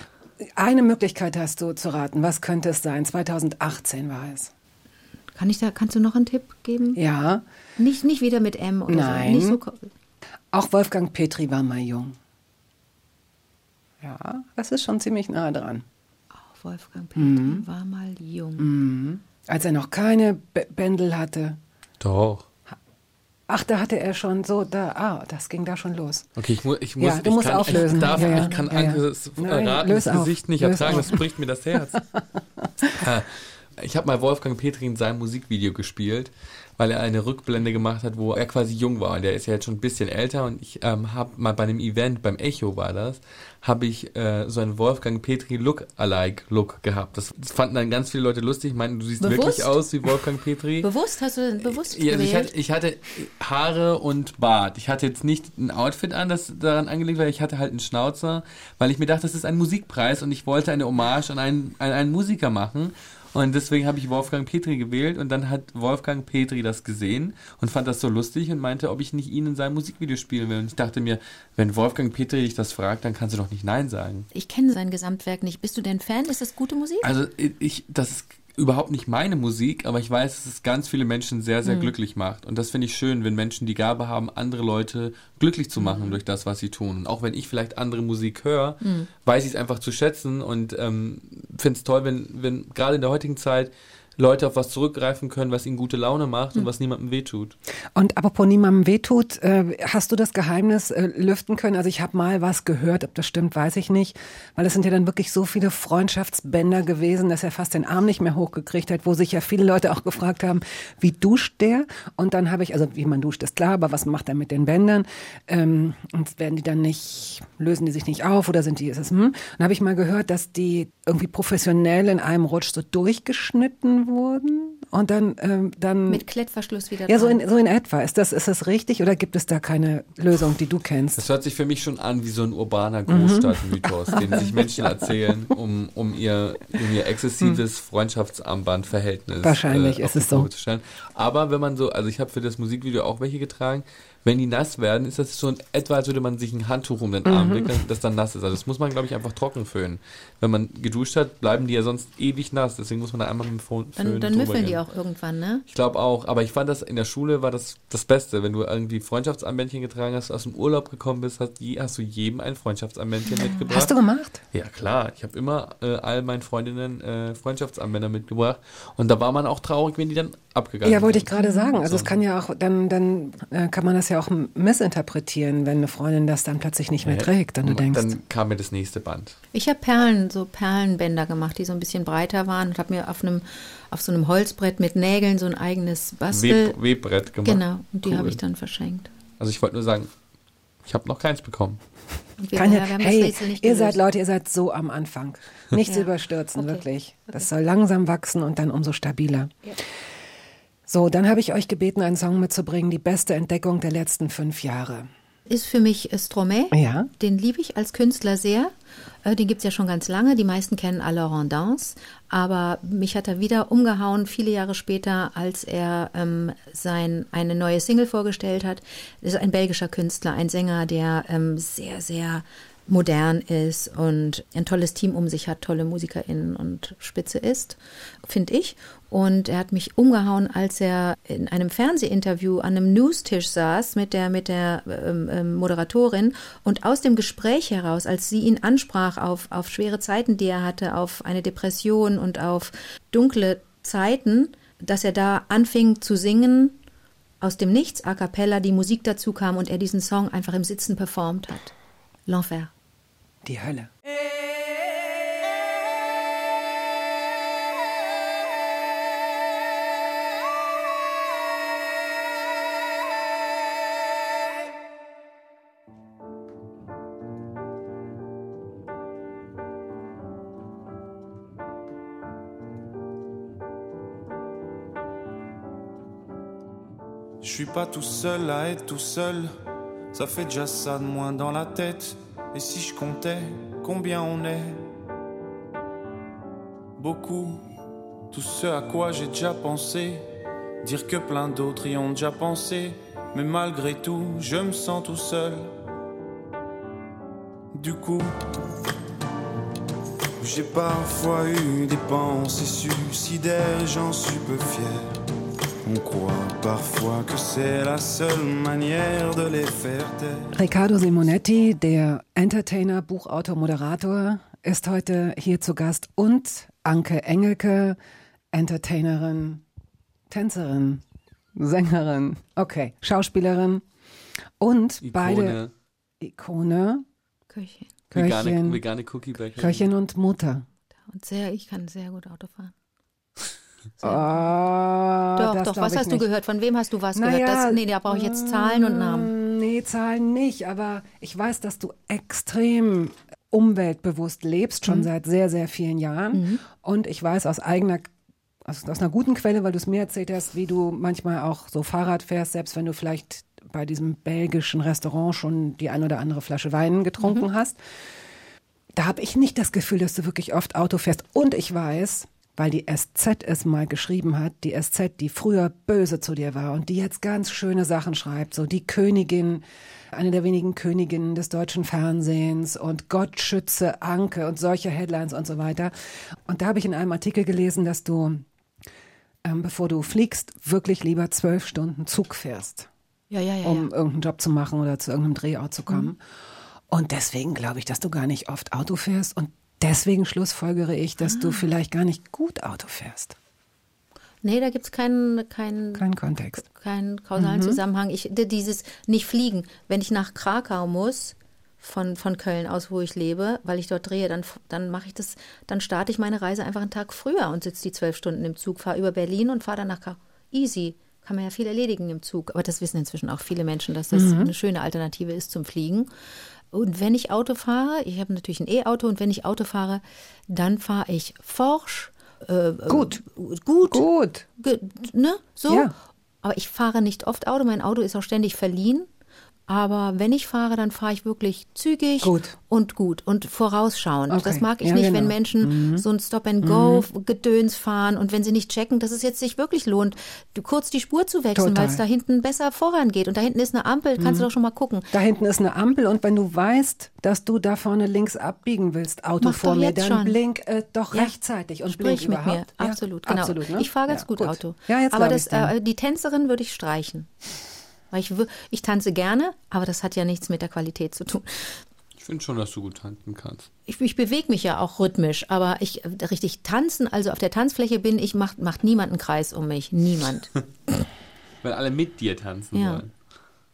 Eine Möglichkeit hast du zu raten. Was könnte es sein? 2018 war es. Kann ich da, kannst du noch einen Tipp geben? Ja, Nicht, nicht wieder mit M oder Nein. so. Nicht so auch Wolfgang Petri war mal jung. Ja, das ist schon ziemlich nah dran. Auch Wolfgang Petri Mhm. war mal jung. Als er noch keine B Bändel hatte. Doch. Ach, da hatte er schon so, da, ah, das ging da schon los. Okay, ich, mu ich muss, Ja, du ich musst kann, auflösen. Ich, darf, Ja, ja. ich kann Ja, ja. Nein, das auf. Gesicht nicht Löse ertragen, auf. das bricht mir das Herz. [LAUGHS] Äh, ich habe mal Wolfgang Petri in seinem Musikvideo gespielt, weil er eine Rückblende gemacht hat, wo er quasi jung war. Der ist ja jetzt schon ein bisschen älter und ich ähm, habe mal bei einem Event, beim Echo war das, habe ich äh, so einen Wolfgang Petri Look-alike-Look gehabt. Das, das fanden dann ganz viele Leute lustig, meinten, du siehst Bewusst? wirklich aus wie Wolfgang Petri. [LAUGHS] Bewusst? Hast du bewusst Ja, also ich, hatte, ich hatte Haare und Bart. Ich hatte jetzt nicht ein Outfit an, das daran angelegt war. Ich hatte halt einen Schnauzer, weil ich mir dachte, das ist ein Musikpreis und ich wollte eine Hommage an einen, an einen Musiker machen. Und deswegen habe ich Wolfgang Petri gewählt und dann hat Wolfgang Petri das gesehen und fand das so lustig und meinte, ob ich nicht ihn in seinem Musikvideo spielen will. Und ich dachte mir, wenn Wolfgang Petri dich das fragt, dann kannst du doch nicht Nein sagen. ich kenne sein Gesamtwerk nicht. Bist du denn Fan? Ist das gute Musik? Also ich, das ist überhaupt nicht meine Musik, aber ich weiß, dass es ganz viele Menschen sehr, sehr glücklich macht. Und das finde ich schön, wenn Menschen die Gabe haben, andere Leute glücklich zu machen durch das, was sie tun. Und auch wenn ich vielleicht andere Musik höre, weiß ich es einfach zu schätzen und ähm, finde es toll, wenn, wenn gerade in der heutigen Zeit Leute auf was zurückgreifen können, was ihnen gute Laune macht und was niemandem wehtut. Und apropos niemandem wehtut, äh, hast du das Geheimnis äh, lüften können? Also ich habe mal was gehört, ob das stimmt, weiß ich nicht, weil es sind ja dann wirklich so viele Freundschaftsbänder gewesen, dass er fast den Arm nicht mehr hochgekriegt hat, wo sich ja viele Leute auch gefragt haben, wie duscht der? Und dann habe ich, also wie man duscht, ist klar, aber was macht er mit den Bändern? Ähm, und werden die dann nicht, lösen die sich nicht auf oder sind die, ist es, hm? Dann habe ich mal gehört, dass die irgendwie professionell in einem Rutsch so durchgeschnitten wurden und dann, ähm, dann Mit Klettverschluss wieder ja, so in, so in etwa. Ist das, ist das richtig oder gibt es da keine Lösung, die du kennst? Das hört sich für mich schon an wie so ein urbaner Großstadtmythos, den sich Menschen [LAUGHS] erzählen, um, um, ihr, um ihr exzessives Freundschaftsarmbandverhältnis Wahrscheinlich äh, ist es so. Probe zu stellen. Aber wenn man so, also ich habe für das Musikvideo auch welche getragen, wenn die nass werden, ist das so in etwa, als würde man sich ein Handtuch um den Arm wickeln, das dann nass ist. Also das muss man, glaube ich, einfach trocken föhnen. Wenn man geduscht hat, bleiben die ja sonst ewig nass, deswegen muss man da einmal mit dem Föhn Dann, dann müffeln die auch irgendwann, ne? Ich glaube auch, aber ich fand das in der Schule war das das Beste, wenn du irgendwie Freundschaftsarmbändchen getragen hast, aus dem Urlaub gekommen bist, hast, je, hast du jedem ein Freundschaftsarmbändchen mitgebracht. Hast du gemacht? Ja klar, ich habe immer äh, all meinen Freundinnen äh, Freundschaftsarmbänder mitgebracht und da war man auch traurig, wenn die dann abgegangen Ja, wollte ich sind. gerade sagen. Also So. es kann ja auch, dann, dann äh, kann man das ja auch missinterpretieren, wenn eine Freundin das dann plötzlich nicht mehr trägt und du denkst, Dann kam mir das nächste Band. Ich habe Perlen, so Perlenbänder gemacht, die so ein bisschen breiter waren und habe mir auf einem auf so einem Holzbrett mit Nägeln so ein eigenes Bastel. Web, Webbrett gemacht. genau, und die Cool. habe ich dann verschenkt. Also ich wollte nur sagen, ich habe noch keins bekommen. Keine, ja, hey, ihr seid Leute, ihr seid so am Anfang. Nichts Ja. überstürzen, Okay. wirklich. Das soll langsam wachsen und dann umso stabiler. So, dann habe ich euch gebeten, einen Song mitzubringen, die beste Entdeckung der letzten fünf Jahre. Ist für mich Stromae. Ja. Den liebe ich als Künstler sehr. Äh, Den gibt's ja schon ganz lange. Die meisten kennen Alors Dance. Aber mich hat er wieder umgehauen, viele Jahre später, als er ähm, sein, eine neue Single vorgestellt hat. Das ist ein belgischer Künstler, ein Sänger, der ähm, sehr, sehr modern ist und ein tolles Team um sich hat, tolle MusikerInnen und Spitze ist, finde ich. Und er hat mich umgehauen, als er in einem Fernsehinterview an einem Newstisch saß mit der, mit der ähm, ähm, Moderatorin und aus dem Gespräch heraus, als sie ihn ansprach auf, auf schwere Zeiten, die er hatte, auf eine Depression und auf dunkle Zeiten, dass er da anfing zu singen, aus dem Nichts, a cappella, die Musik dazu kam und er diesen Song einfach im Sitzen performt hat. L'Enfer. Je suis pas tout seul à être tout seul, ça fait déjà ça de moins dans la tête. Et si je comptais combien on est Beaucoup. Tout ce à quoi j'ai déjà pensé. Dire que plein d'autres y ont déjà pensé. Mais malgré tout, je me sens tout seul. Du coup, j'ai parfois eu des pensées suicidaires, j'en suis peu fier. Riccardo Simonetti, der Entertainer, Buchautor, Moderator, ist heute hier zu Gast und Anke Engelke, Entertainerin, Tänzerin, Sängerin, okay, Schauspielerin und Ikone. beide Ikone, Köchin. Vegane, Köchin, vegane Cookie-Bäcker. Köchin und Mutter. Und sehr, ich kann sehr gut Auto fahren. [LAUGHS] Oh, Doch, doch, was hast nicht. du gehört? Von wem hast du was Naja, gehört? Das, nee, da brauche ich jetzt Zahlen und Namen. Mm, Nee, Zahlen nicht, aber ich weiß, dass du extrem umweltbewusst lebst, Mhm. schon seit sehr, sehr vielen Jahren. Und ich weiß aus eigener, aus, aus einer guten Quelle, weil du es mir erzählt hast, wie du manchmal auch so Fahrrad fährst, selbst wenn du vielleicht bei diesem belgischen Restaurant schon die ein oder andere Flasche Wein getrunken hast. Da habe ich nicht das Gefühl, dass du wirklich oft Auto fährst. Und ich weiß, weil die SZ es mal geschrieben hat, die SZ, die früher böse zu dir war und die jetzt ganz schöne Sachen schreibt, so die Königin, eine der wenigen Königinnen des deutschen Fernsehens und Gott schütze Anke und solche Headlines und so weiter. Und da habe ich in einem Artikel gelesen, dass du, ähm, bevor du fliegst, wirklich lieber zwölf Stunden Zug fährst Ja, ja, ja. um irgendeinen Job zu machen oder zu irgendeinem Drehort zu kommen. Mhm. Und deswegen glaube ich, dass du gar nicht oft Auto fährst und deswegen schlussfolgere ich, dass Ah. du vielleicht gar nicht gut Auto fährst. Nee, da gibt es keinen, keinen, Kein Kontext. keinen kausalen Zusammenhang. Ich, dieses nicht fliegen. Wenn ich nach Krakau muss, von, von Köln aus, wo ich lebe, weil ich dort drehe, dann, dann mache ich das, dann starte ich meine Reise einfach einen Tag früher und sitze die zwölf Stunden im Zug, fahre über Berlin und fahre dann nach Krakau. Easy. Kann man ja viel erledigen im Zug. Aber das wissen inzwischen auch viele Menschen, dass das eine schöne Alternative ist zum Fliegen. Und wenn ich Auto fahre, ich habe natürlich ein E-Auto und wenn ich Auto fahre, dann fahre ich forsch, äh, Gut. äh, gut, Gut. Ge ne? So. Ja. Aber ich fahre nicht oft Auto. Mein Auto ist auch ständig verliehen. Aber wenn ich fahre, dann fahre ich wirklich zügig Gut. und gut und vorausschauend. Okay. Das mag ich Ja, nicht, genau. wenn Menschen so ein Stop-and-Go-Gedöns fahren und wenn sie nicht checken, dass es jetzt sich wirklich lohnt, du kurz die Spur zu wechseln, weil es da hinten besser vorangeht. Und da hinten ist eine Ampel, kannst du doch schon mal gucken. Da hinten ist eine Ampel und wenn du weißt, dass du da vorne links abbiegen willst, Auto Mach vor mir, dann schon. blink äh, doch Ja. rechtzeitig und Sprich blink mit mir, überhaupt. Ja, absolut, genau. Absolut, ne? Ich fahre ganz Ja, gut, Auto. Ja, jetzt aber das, äh, die Tänzerin würde ich streichen. Weil ich, ich tanze gerne, aber das hat ja nichts mit der Qualität zu tun. Ich finde schon, dass du gut tanzen kannst. Ich, ich bewege mich ja auch rhythmisch, aber ich richtig tanzen, also auf der Tanzfläche bin ich, macht, macht niemand einen Kreis um mich. Niemand. [LAUGHS] Weil alle mit dir tanzen Ja. wollen.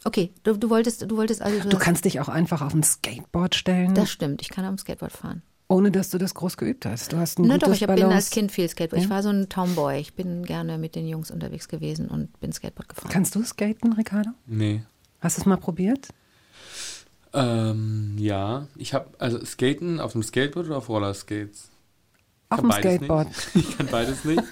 Okay, du, du wolltest, du wolltest also. Du kannst dich auch einfach auf ein Skateboard stellen, das stimmt, ich kann am Skateboard fahren. Ohne dass du das groß geübt hast. Du hast ein Na gutes doch, ich hab- bin Balance. als Kind viel Skateboard. Ich Ja. war so ein Tomboy. Ich bin gerne mit den Jungs unterwegs gewesen und bin Skateboard gefahren. Kannst du skaten, Ricardo? Nee. Hast du es mal probiert? Ähm, ja. Ich habe, also Skaten auf dem Skateboard oder auf Rollerskates? Auf dem Skateboard. Nicht. [LAUGHS] Ich kann beides nicht.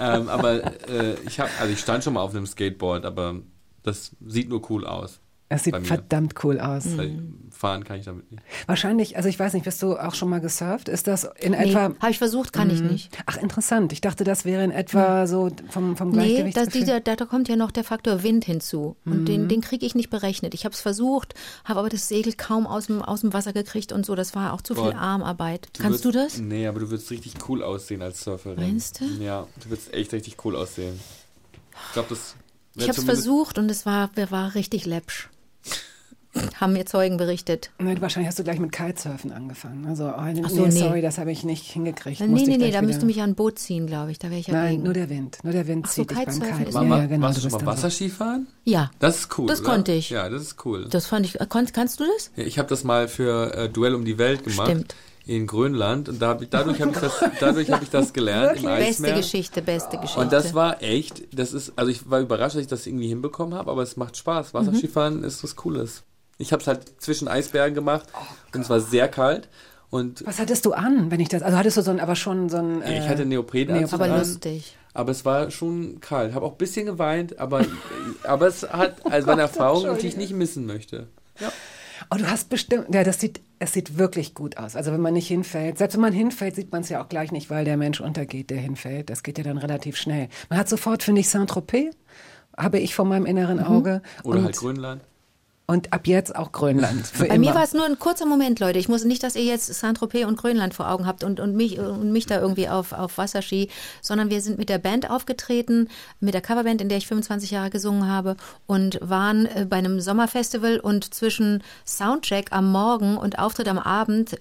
ähm, aber äh, ich habe, also ich stand schon mal auf einem Skateboard, aber das sieht nur cool aus. Es sieht verdammt cool aus. Mhm. Fahren kann ich damit nicht. Wahrscheinlich, also ich weiß nicht, bist du auch schon mal gesurft? Ist das in Nee, etwa. habe ich versucht, kann ich nicht. Ach, interessant. Ich dachte, das wäre in etwa so vom, vom Nee, Gleichgewicht. das, dieser, da, da kommt ja noch der Faktor Wind hinzu. Und Mhm. den, den kriege ich nicht berechnet. Ich habe es versucht, habe aber das Segel kaum aus dem, aus dem Wasser gekriegt und so. Das war auch zu viel Boah, Armarbeit. Kannst würdest- du das? Nee, aber du würdest richtig cool aussehen als Surferin. Meinst du? Ja, du würdest echt richtig cool aussehen. Ich glaube, das Ich habe es versucht und es war, war richtig läppsch. Haben mir Zeugen berichtet. Nee, wahrscheinlich hast du gleich mit Kitesurfen angefangen. Also, oh, nee, so, nee. sorry, das habe ich nicht hingekriegt. Nee, Musste nee, nee, da müsste mich ja ein Boot ziehen, glaube ich. Da wäre ich ja Nein, gegen. nur der Wind. Nur der Wind Ach so, zieht dich beim Kitesurfen Kite. Ja, ja, genau, warst du schon mal so. Wasserskifahren? Ja, Das ist cool. Das oder? konnte ich. Ja, das ist cool. das fand ich. Kon, kannst du das? Ja, ich habe das mal für äh, Duell um die Welt gemacht. Stimmt. In Grönland. Und da hab ich, dadurch habe ich, das, [LAUGHS] dadurch ich das gelernt im Beste. Geschichte, beste Geschichte. Und das war echt, das ist, also ich war überrascht, dass ich das irgendwie hinbekommen habe, aber es macht Spaß. Wasserskifahren ist was Cooles. Ich habe es halt zwischen Eisbergen gemacht und es war sehr kalt. Und Was hattest du an, wenn ich das, also hattest du so ein, aber schon so ein, ich äh, hatte Neoprenanzug Aber an, lustig. aber es war schon kalt. Habe auch ein bisschen geweint, aber, [LAUGHS] aber es hat, also war eine Erfahrung, die ich nicht missen möchte. Oh, du hast bestimmt, ja, das sieht, es sieht wirklich gut aus. Also wenn man nicht hinfällt, selbst wenn man hinfällt, sieht man es ja auch gleich nicht, weil der Mensch untergeht, der hinfällt. Das geht ja dann relativ schnell. Man hat sofort, finde ich, Saint-Tropez, habe ich vor meinem inneren Auge. Oder und, halt Grönland. Und ab jetzt auch Grönland. Für Bei immer. mir war es nur ein kurzer Moment, Leute. Ich muss nicht, dass ihr jetzt Saint-Tropez und Grönland vor Augen habt und, und, mich, und mich da irgendwie auf, auf Wasserski, sondern wir sind mit der Band aufgetreten, mit der Coverband, in der ich 25 Jahre gesungen habe und waren äh, bei einem Sommerfestival und zwischen Soundcheck am Morgen und Auftritt am Abend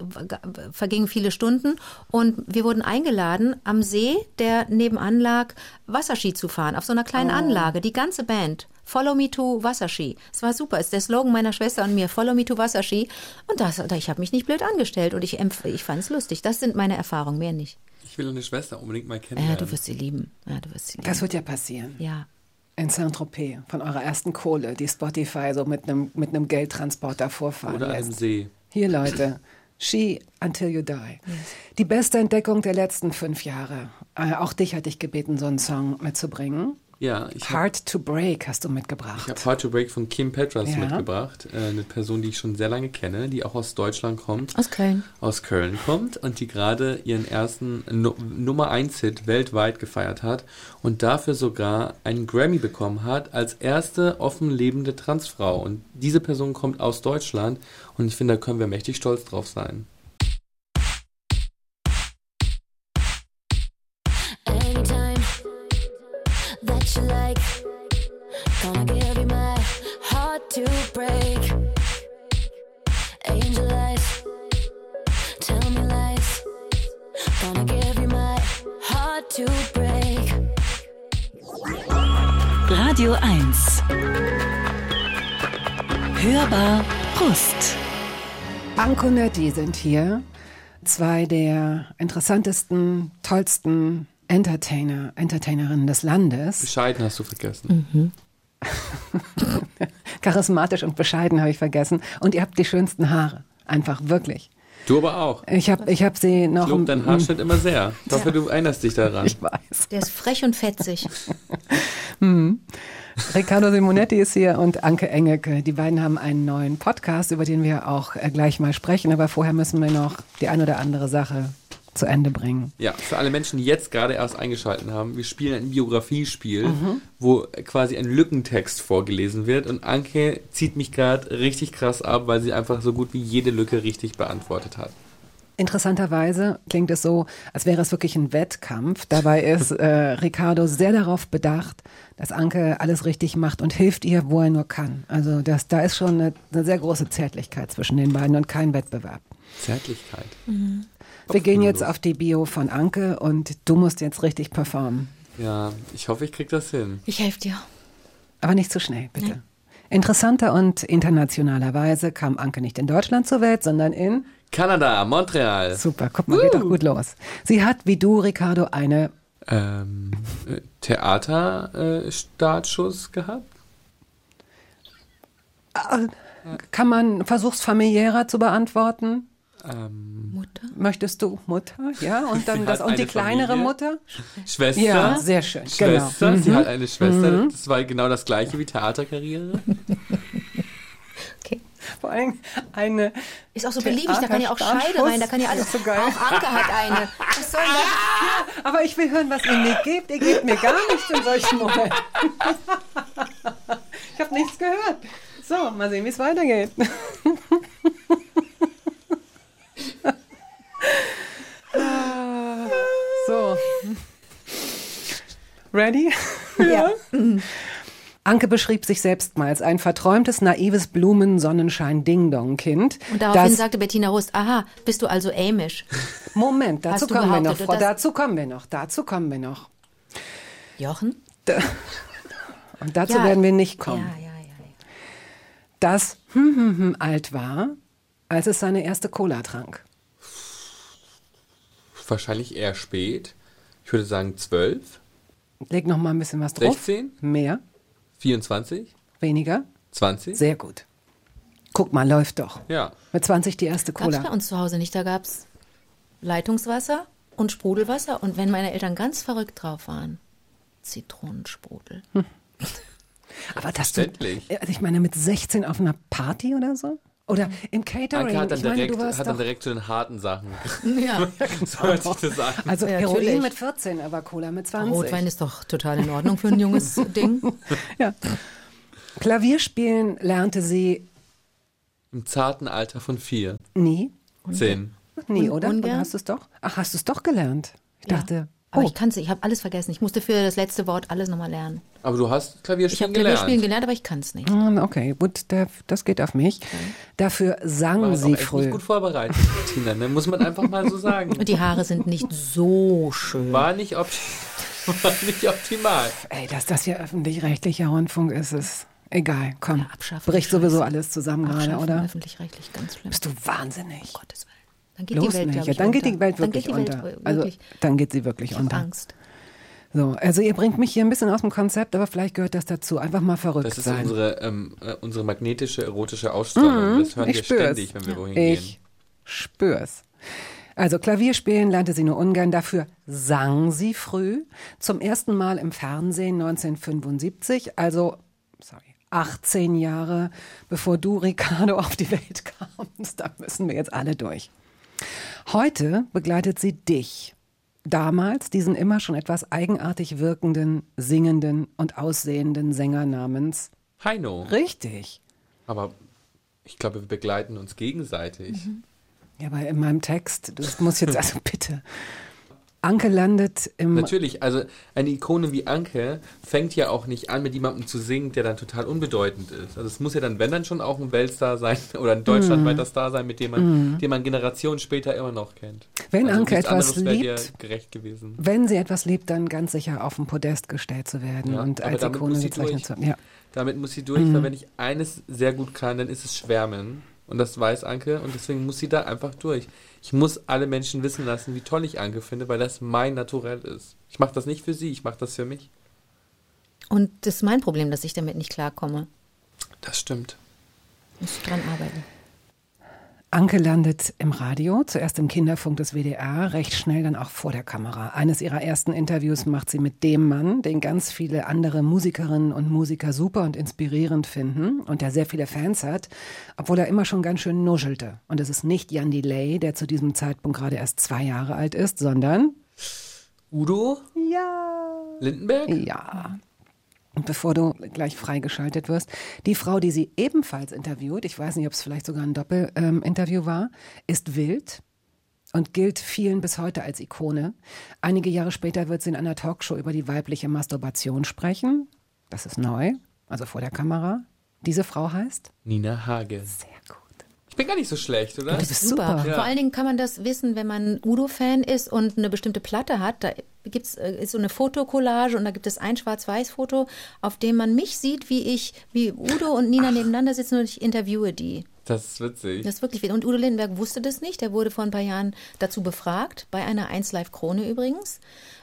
vergingen viele Stunden und wir wurden eingeladen, am See, der nebenan lag, Wasserski zu fahren, auf so einer kleinen Anlage, die ganze Band. Follow me to Wasserski. Es war super. Es ist der Slogan meiner Schwester und mir. Follow me to Wasserski. Und das, ich habe mich nicht blöd angestellt und ich, ich fand es lustig. Das sind meine Erfahrungen, mehr nicht. Ich will eine Schwester unbedingt mal Ja, kennenlernen. du wirst sie lieben. Ja, du wirst sie lieben. das wird ja passieren. ja. In Saint-Tropez, von eurer ersten Kohle, die Spotify so mit einem mit einem Geldtransporter vorfahren Oder einem lässt. See. Hier, Leute. She Until You Die. Die beste Entdeckung der letzten fünf Jahre. Äh, auch dich hatte ich gebeten, so einen Song mitzubringen. Ja, ich habe Hard to Break hast du mitgebracht. ich hab Hard to Break von Kim Petras Ja. mitgebracht. Äh, eine Person, die ich schon sehr lange kenne, die auch aus Deutschland kommt. Aus Köln. aus Köln kommt und die gerade ihren ersten Nu Nummer 1 Hit weltweit gefeiert hat und dafür sogar einen Grammy bekommen hat als erste offen lebende Transfrau. Und diese Person kommt aus Deutschland und ich finde, da können wir mächtig stolz drauf sein. You like, gonna give you my heart to break. Angel eyes, tell me lies, gonna give you my heart to break. Radio 1. Hörbar Brust. Anko und Netti sind hier. Zwei der interessantesten, tollsten Entertainer, Entertainerinnen des Landes. Bescheiden hast du vergessen. Mhm. [LAUGHS] Charismatisch und bescheiden habe ich vergessen. Und ihr habt die schönsten Haare. Einfach wirklich. Du aber auch. Ich habe ich hab sie noch. Ich lobe deinen Haarschnitt immer sehr. Ich hoffe, du erinnerst dich daran. Ich weiß. Der ist frech und fetzig. [LAUGHS] Riccardo Simonetti ist hier und Anke Engelke. Die beiden haben einen neuen Podcast, über den wir auch äh, gleich mal sprechen. Aber vorher müssen wir noch die ein oder andere Sache zu Ende bringen. Ja, für alle Menschen, die jetzt gerade erst eingeschaltet haben, wir spielen ein Biografiespiel, wo quasi ein Lückentext vorgelesen wird und Anke zieht mich gerade richtig krass ab, weil sie einfach so gut wie jede Lücke richtig beantwortet hat. Interessanterweise klingt es so, als wäre es wirklich ein Wettkampf. Dabei ist äh, Ricardo sehr darauf bedacht, dass Anke alles richtig macht und hilft ihr, wo er nur kann. Also das, da ist schon eine, eine sehr große Zärtlichkeit zwischen den beiden und kein Wettbewerb. Zärtlichkeit. Wir gehen jetzt auf die Bio von Anke und du musst jetzt richtig performen. Ja, ich hoffe, ich krieg das hin. Ich helfe dir. Aber nicht zu schnell, bitte. Interessanter und internationalerweise kam Anke nicht in Deutschland zur Welt, sondern in Kanada, Montreal. Super, guck mal, geht doch gut los. Sie hat, wie du, Ricardo, eine Ähm, äh, Theaterstartschuss gehabt? Kann man versuch's familiärer zu beantworten? Ähm, Mutter? Möchtest du Mutter? Ja, und [LAUGHS] dann Sie das und die eine kleinere Familie. Mutter? Schwester? Ja, sehr schön. Schwester, Genau. sie Mhm. hat eine Schwester. Das war genau das gleiche wie Theaterkarriere. [LAUGHS] Okay. Vor allem eine. Ist auch so beliebig, da kann ja auch Scheide rein, da kann ja alles. Das ist so geil. Auch Anke hat eine. Was soll das? [LAUGHS] Aber ich will hören, was ihr mir gebt. Ihr gebt mir gar nichts in solchen Momenten. Ich habe nichts gehört. So, mal sehen, wie es weitergeht. Ah, [LAUGHS] So. Ready? Ja. Anke beschrieb sich selbst mal als ein verträumtes, naives Blumen-Sonnenschein-Ding-Dong-Kind. Und daraufhin sagte Bettina Rust, aha, bist du also ämisch? Moment, dazu kommen wir noch. dazu kommen wir noch. Dazu kommen wir noch. Jochen? Und dazu Ja. werden wir nicht Ja, kommen. ja, ja. ja. Das hm, hm, hm, alt war, als es seine erste Cola trank. Wahrscheinlich eher spät. Ich würde sagen 12, Leg noch mal ein bisschen was drauf. 16, Mehr, 24, weniger, 20. sehr gut. Guck mal, läuft doch. Ja. Mit 20 die erste Gab es bei Cola. uns zu Hause nicht. Da gab es Leitungswasser und Sprudelwasser. Und wenn meine Eltern ganz verrückt drauf waren, Zitronensprudel. [LAUGHS] Aber das du, also ich meine, mit 16 auf einer Party oder so? Oder im Catering? Anke hat dann ich meine, direkt, du warst hat dann direkt zu den harten Sachen. [LAUGHS] Ja. so hört sich das an. also Ja, Heroin natürlich. mit 14, aber Cola mit 20. Rotwein ist doch total in Ordnung für ein junges [LAUGHS] Ding. Ja. Klavierspielen lernte sie Im zarten Alter von vier, nie. zehn. Nie, oder? Oder hast du es doch? Ach, hast du es doch gelernt? Ich Ja. dachte, Aber oh, ich kann's, ich habe alles vergessen. Ich musste für das letzte Wort alles nochmal lernen. Aber du hast Klavierspielen Ich habe gelernt. Klavierspielen gelernt, aber ich kann es nicht. hm, okay, gut, das geht auf mich. Dafür sang War jetzt auch sie echt früh. nicht gut vorbereitet, Tina, ne? muss man einfach mal so sagen. Und die Haare sind nicht so schön. War nicht, op [LAUGHS] war nicht optimal. Ey, dass das hier öffentlich-rechtlicher Rundfunk ist, ist egal. Komm, Ja, abschaffen, bricht sowieso alles zusammen gerade, Abschaffen, oder? öffentlich-rechtlich, ganz schlimm. Bist du wahnsinnig? Um Gottes Willen. Dann geht Los die Welt, nicht. Ja, ich, dann geht die. Welt Dann wirklich geht die Welt unter. wirklich. Also dann geht sie wirklich ich habe unter. Angst. So, also ihr bringt mich hier ein bisschen aus dem Konzept, aber vielleicht gehört das dazu. Einfach mal verrückt Das ist sein. unsere, ähm, äh, unsere magnetische, erotische Ausstrahlung. das hören ich wir spür's. ständig, wenn wir wohin ich gehen. spür's. Also Klavierspielen lernte sie nur ungern, dafür sang sie früh, zum ersten Mal im Fernsehen 1975, also sorry, 18 Jahre bevor du, Ricardo, auf die Welt [LAUGHS] kamst. Da müssen wir jetzt alle durch. Heute begleitet sie dich. Damals diesen immer schon etwas eigenartig wirkenden, singenden und aussehenden Sänger namens Heino. Richtig. Aber ich glaube, wir begleiten uns gegenseitig. Mhm. Ja, aber in meinem Text, das muss jetzt, also bitte. Anke landet im. Natürlich, also eine Ikone wie Anke fängt ja auch nicht an, mit jemandem zu singen, der dann total unbedeutend ist. Also es muss ja dann, wenn dann schon auch ein Weltstar sein [LAUGHS] oder ein deutschlandweiter Star sein, mit dem man, den man Generationen später immer noch kennt. Wenn also Anke etwas liebt, gerecht gewesen. wenn sie etwas liebt, dann ganz sicher auf den Podest gestellt zu werden Ja, und als Ikone durch. zu werden. Ja. Damit muss sie durch, Mhm. weil wenn ich eines sehr gut kann, dann ist es Schwärmen. Und das weiß Anke und deswegen muss sie da einfach durch. Ich muss alle Menschen wissen lassen, wie toll ich Anke finde, weil das mein Naturell ist. Ich mache das nicht für sie, ich mache das für mich. Und das ist mein Problem, dass ich damit nicht klarkomme. Das stimmt. Muss ich dran arbeiten. Anke landet im Radio, zuerst im Kinderfunk des WDR, recht schnell dann auch vor der Kamera. Eines ihrer ersten Interviews macht sie mit dem Mann, den ganz viele andere Musikerinnen und Musiker super und inspirierend finden und der sehr viele Fans hat, obwohl er immer schon ganz schön nuschelte. Und es ist nicht Jan Delay, der zu diesem Zeitpunkt gerade erst zwei Jahre alt ist, sondern Udo ja, Lindenberg? ja. Und bevor du gleich freigeschaltet wirst, die Frau, die sie ebenfalls interviewt, ich weiß nicht, ob es vielleicht sogar ein Doppelinterview ähm, war, ist wild und gilt vielen bis heute als Ikone. Einige Jahre später wird sie in einer Talkshow über die weibliche Masturbation sprechen. Das ist neu, also vor der Kamera. Diese Frau heißt? Nina Hage. Sehr gut. Ich bin gar nicht so schlecht, oder? Das ist Super. super. Ja. Vor allen Dingen kann man das wissen, wenn man Udo-Fan ist und eine bestimmte Platte hat. Da gibt's äh, ist so eine Fotokollage und da gibt es ein Schwarz-Weiß-Foto, auf dem man mich sieht, wie ich, wie Udo und Nina nebeneinander sitzen und ich interviewe die. Das ist witzig. Das ist wirklich witzig. Und Udo Lindenberg wusste das nicht. Der wurde vor ein paar Jahren dazu befragt, bei einer 1 Live Krone übrigens,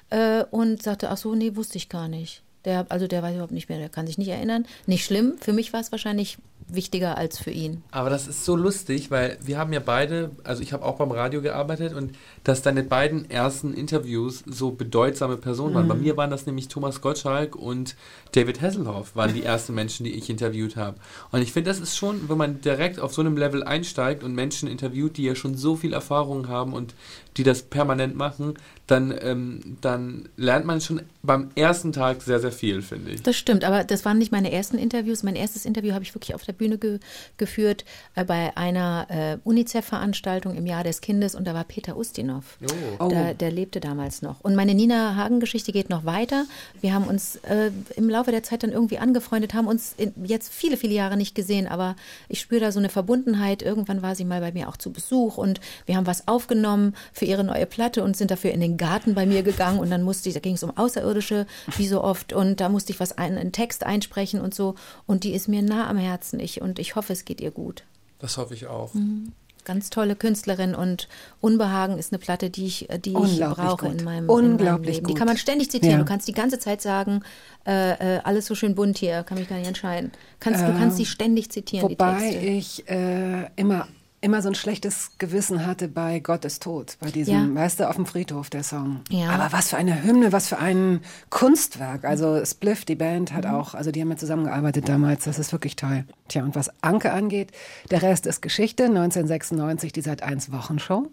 äh, und sagte, ach so, nee, wusste ich gar nicht. Der, also der weiß überhaupt nicht mehr, der kann sich nicht erinnern. Nicht schlimm. Für mich war es wahrscheinlich wichtiger als für ihn. Aber das ist so lustig, weil wir haben ja beide, also ich habe auch beim Radio gearbeitet und dass deine beiden ersten Interviews so bedeutsame Personen waren. Bei mir waren das nämlich Thomas Gottschalk und David Hasselhoff waren die [LAUGHS] ersten Menschen, die ich interviewt habe. Und ich finde, das ist schon, wenn man direkt auf so einem Level einsteigt und Menschen interviewt, die ja schon so viel Erfahrung haben und die das permanent machen, dann, ähm, dann lernt man schon beim ersten Tag sehr, sehr viel, finde ich. Das stimmt, aber das waren nicht meine ersten Interviews. Mein erstes Interview habe ich wirklich auf der Bühne ge geführt äh, bei einer äh, UNICEF-Veranstaltung im Jahr des Kindes und da war Peter Ustinov. Oh. Der, der lebte damals noch. Und meine Nina Hagen-Geschichte geht noch weiter. Wir haben uns äh, im Laufe der Zeit dann irgendwie angefreundet, haben uns in, jetzt viele, viele Jahre nicht gesehen, aber ich spüre da so eine Verbundenheit. Irgendwann war sie mal bei mir auch zu Besuch und wir haben was aufgenommen für ihre neue Platte und sind dafür in den Garten bei mir gegangen und dann musste ich, da ging es um Außerirdische, wie so oft, und da musste ich was ein, einen Text einsprechen und so. Und die ist mir nah am Herzen. Ich, und ich hoffe, es geht ihr gut. Das hoffe ich auch. Ganz Ganz tolle Künstlerin und Unbehagen ist eine Platte, die ich, die ich brauche gut. in meinem, Unglaublich in meinem Leben. Die gut. kann man ständig zitieren. Ja. Du kannst die ganze Zeit sagen, äh, äh, alles so schön bunt hier, kann mich gar nicht entscheiden. Kannst, du kannst die ständig zitieren, Ähm, Wobei die Texte. ich äh, immer, immer so ein schlechtes Gewissen hatte bei Gott ist tot, bei diesem, Ja. weißt du, auf dem Friedhof der Song. Ja. Aber was für eine Hymne, was für ein Kunstwerk. Also Spliff, die Band, hat auch, also die haben ja zusammengearbeitet damals, das ist wirklich toll. Tja, und was Anke angeht, der Rest ist Geschichte. 1996 die Sat 1 Wochenshow.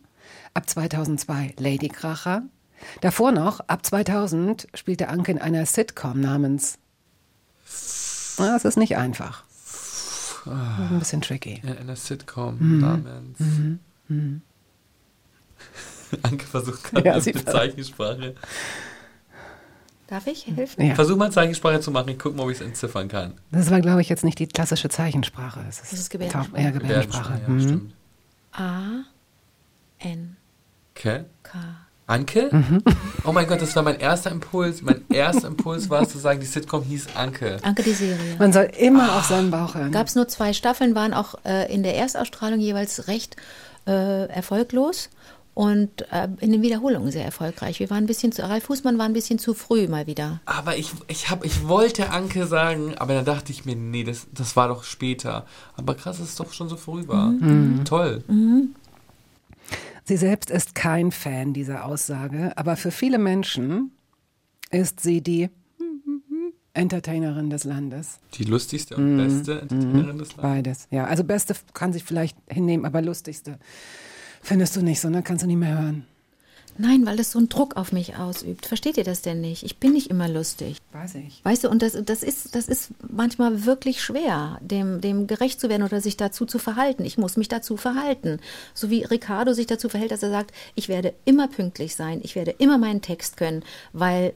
Ab 2002 Lady Kracher. Davor noch, ab 2000, spielte Anke in einer Sitcom namens. Na, es ist nicht einfach. Ein bisschen tricky. In einer Sitcom Mhm. namens. [LAUGHS] Anke versucht gerade Ja, mit Zeichensprache. Darf ich helfen? Ja. Versuch mal Zeichensprache zu machen, ich gucke mal, ob ich es entziffern kann. Das war, glaube ich, jetzt nicht die klassische Zeichensprache. Es ist, Das ist Gebärdensprache. Ja, Gebärdensprache. ja, Mhm. stimmt. A, N, Okay. K. Anke? Mhm. Oh mein Gott, das war mein erster Impuls. Mein erster Impuls war es zu sagen, die Sitcom hieß Anke. Anke die Serie. Man soll immer auf seinen Bauch hören. Gab es nur zwei Staffeln, waren auch äh, in der Erstausstrahlung jeweils recht äh, erfolglos und äh, in den Wiederholungen sehr erfolgreich. Wir waren ein bisschen zu, Ralf Fußmann war ein bisschen zu früh mal wieder. Aber ich, ich, hab, ich wollte Anke sagen, aber dann dachte ich mir, nee, das, das war doch später. Aber krass, dass es doch schon so früh war. Mhm. Toll. Sie selbst ist kein Fan dieser Aussage, aber für viele Menschen ist sie die Entertainerin des Landes. Die lustigste Mhm. und beste Entertainerin des Landes. Beides. Ja, also beste kann sich vielleicht hinnehmen, aber lustigste findest du nicht, sondern kannst du nicht mehr hören. Nein, weil das so einen Druck auf mich ausübt. Versteht ihr das denn nicht? Ich bin nicht immer lustig. Weiß ich. Weißt du, und das, das, ist, das ist manchmal wirklich schwer, dem, dem gerecht zu werden oder sich dazu zu verhalten. Ich muss mich dazu verhalten. So wie Ricardo sich dazu verhält, dass er sagt, ich werde immer pünktlich sein, ich werde immer meinen Text können, weil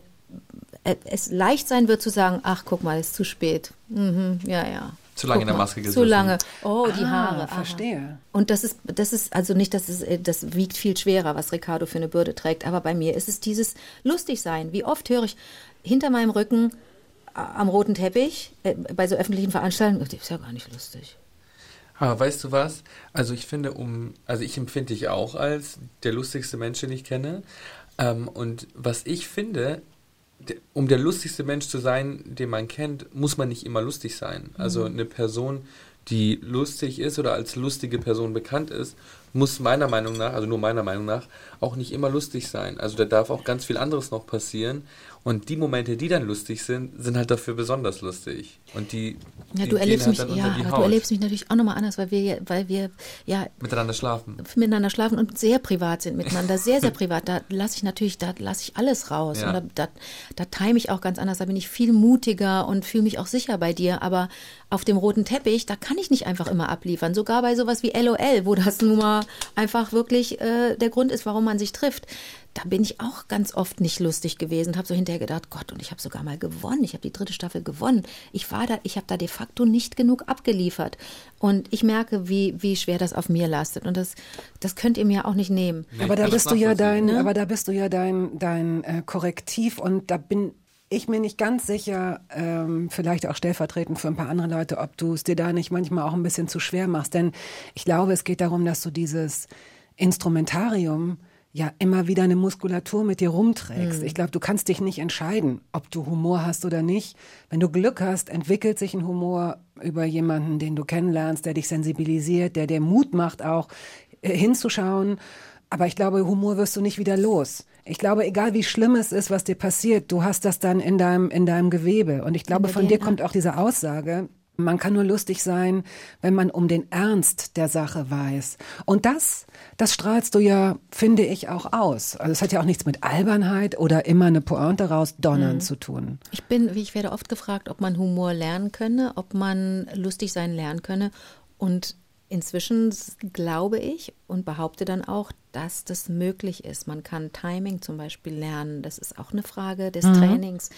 es leicht sein wird zu sagen, ach, guck mal, ist zu spät. Mhm, ja, ja. Zu lange Guck in der Maske Zu gesessen. lange. Oh, die Ah, Haare. verstehe. Und das ist, das ist also nicht, dass es, äh, das wiegt viel schwerer, was Ricardo für eine Bürde trägt. Aber bei mir ist es dieses lustig sein. Wie oft höre ich hinter meinem Rücken äh, am roten Teppich äh, bei so öffentlichen Veranstaltungen, das ist ja gar nicht lustig. Aber weißt du was? Also ich finde, um, also ich empfinde dich auch als der lustigste Mensch, den ich kenne. Ähm, und was ich finde, de- um der lustigste Mensch zu sein, den man kennt, muss man nicht immer lustig sein. Also eine Person, die lustig ist oder als lustige Person bekannt ist, muss meiner Meinung nach, also nur meiner Meinung nach, auch nicht immer lustig sein. Also da darf auch ganz viel anderes noch passieren. Und die Momente, die dann lustig sind, sind halt dafür besonders lustig. Und die, Ja, du erlebst halt mich, ja, du erlebst mich natürlich auch nochmal anders, weil wir, ja- weil wir ja miteinander schlafen. miteinander schlafen und sehr privat sind miteinander, sehr, sehr privat. Da lasse ich natürlich, da lasse ich alles raus. Ja. Und da, da, da time ich auch ganz anders. Da bin ich viel mutiger und fühle mich auch sicher bei dir. Aber auf dem roten Teppich, da kann ich nicht einfach immer abliefern. Sogar bei sowas wie LOL, wo das nun mal einfach wirklich äh, der Grund ist, warum man sich trifft. Da bin ich auch ganz oft nicht lustig gewesen und habe so hinterher gedacht, Gott, und ich habe sogar mal gewonnen. Ich habe die dritte Staffel gewonnen. Ich war da, ich habe da de facto nicht genug abgeliefert. Und ich merke, wie, wie schwer das auf mir lastet. Und das, das könnt ihr mir auch nicht nehmen. Nee, aber da bist du ja dein, Ne? aber da bist du ja dein, dein äh, Korrektiv und da bin ich mir nicht ganz sicher, ähm, vielleicht auch stellvertretend für ein paar andere Leute, ob du es dir da nicht manchmal auch ein bisschen zu schwer machst. Denn ich glaube, es geht darum, dass du dieses Instrumentarium ja immer wieder eine Muskulatur mit dir rumträgst. Ich glaube, du kannst dich nicht entscheiden, ob du Humor hast oder nicht. Wenn du Glück hast, entwickelt sich ein Humor über jemanden, den du kennenlernst, der dich sensibilisiert, der dir Mut macht, auch äh, hinzuschauen. Aber ich glaube, Humor wirst du nicht wieder los. Ich glaube, egal wie schlimm es ist, was dir passiert, du hast das dann in deinem, in deinem Gewebe. Und ich glaube, von dir kommt auch diese Aussage, man kann nur lustig sein, wenn man um den Ernst der Sache weiß. Und das, das strahlst du ja, finde ich, auch aus. Also es hat ja auch nichts mit Albernheit oder immer eine Pointe rausdonnern Mhm. zu tun. Ich bin, wie ich werde oft gefragt, ob man Humor lernen könne, ob man lustig sein lernen könne. Und inzwischen glaube ich und behaupte dann auch, dass das möglich ist. Man kann Timing zum Beispiel lernen. Das ist auch eine Frage des Trainings.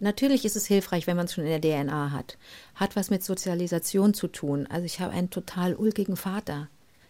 Natürlich ist es hilfreich, wenn man es schon in der DNA hat. Hat was mit Sozialisation zu tun. Also ich habe einen total ulkigen Vater.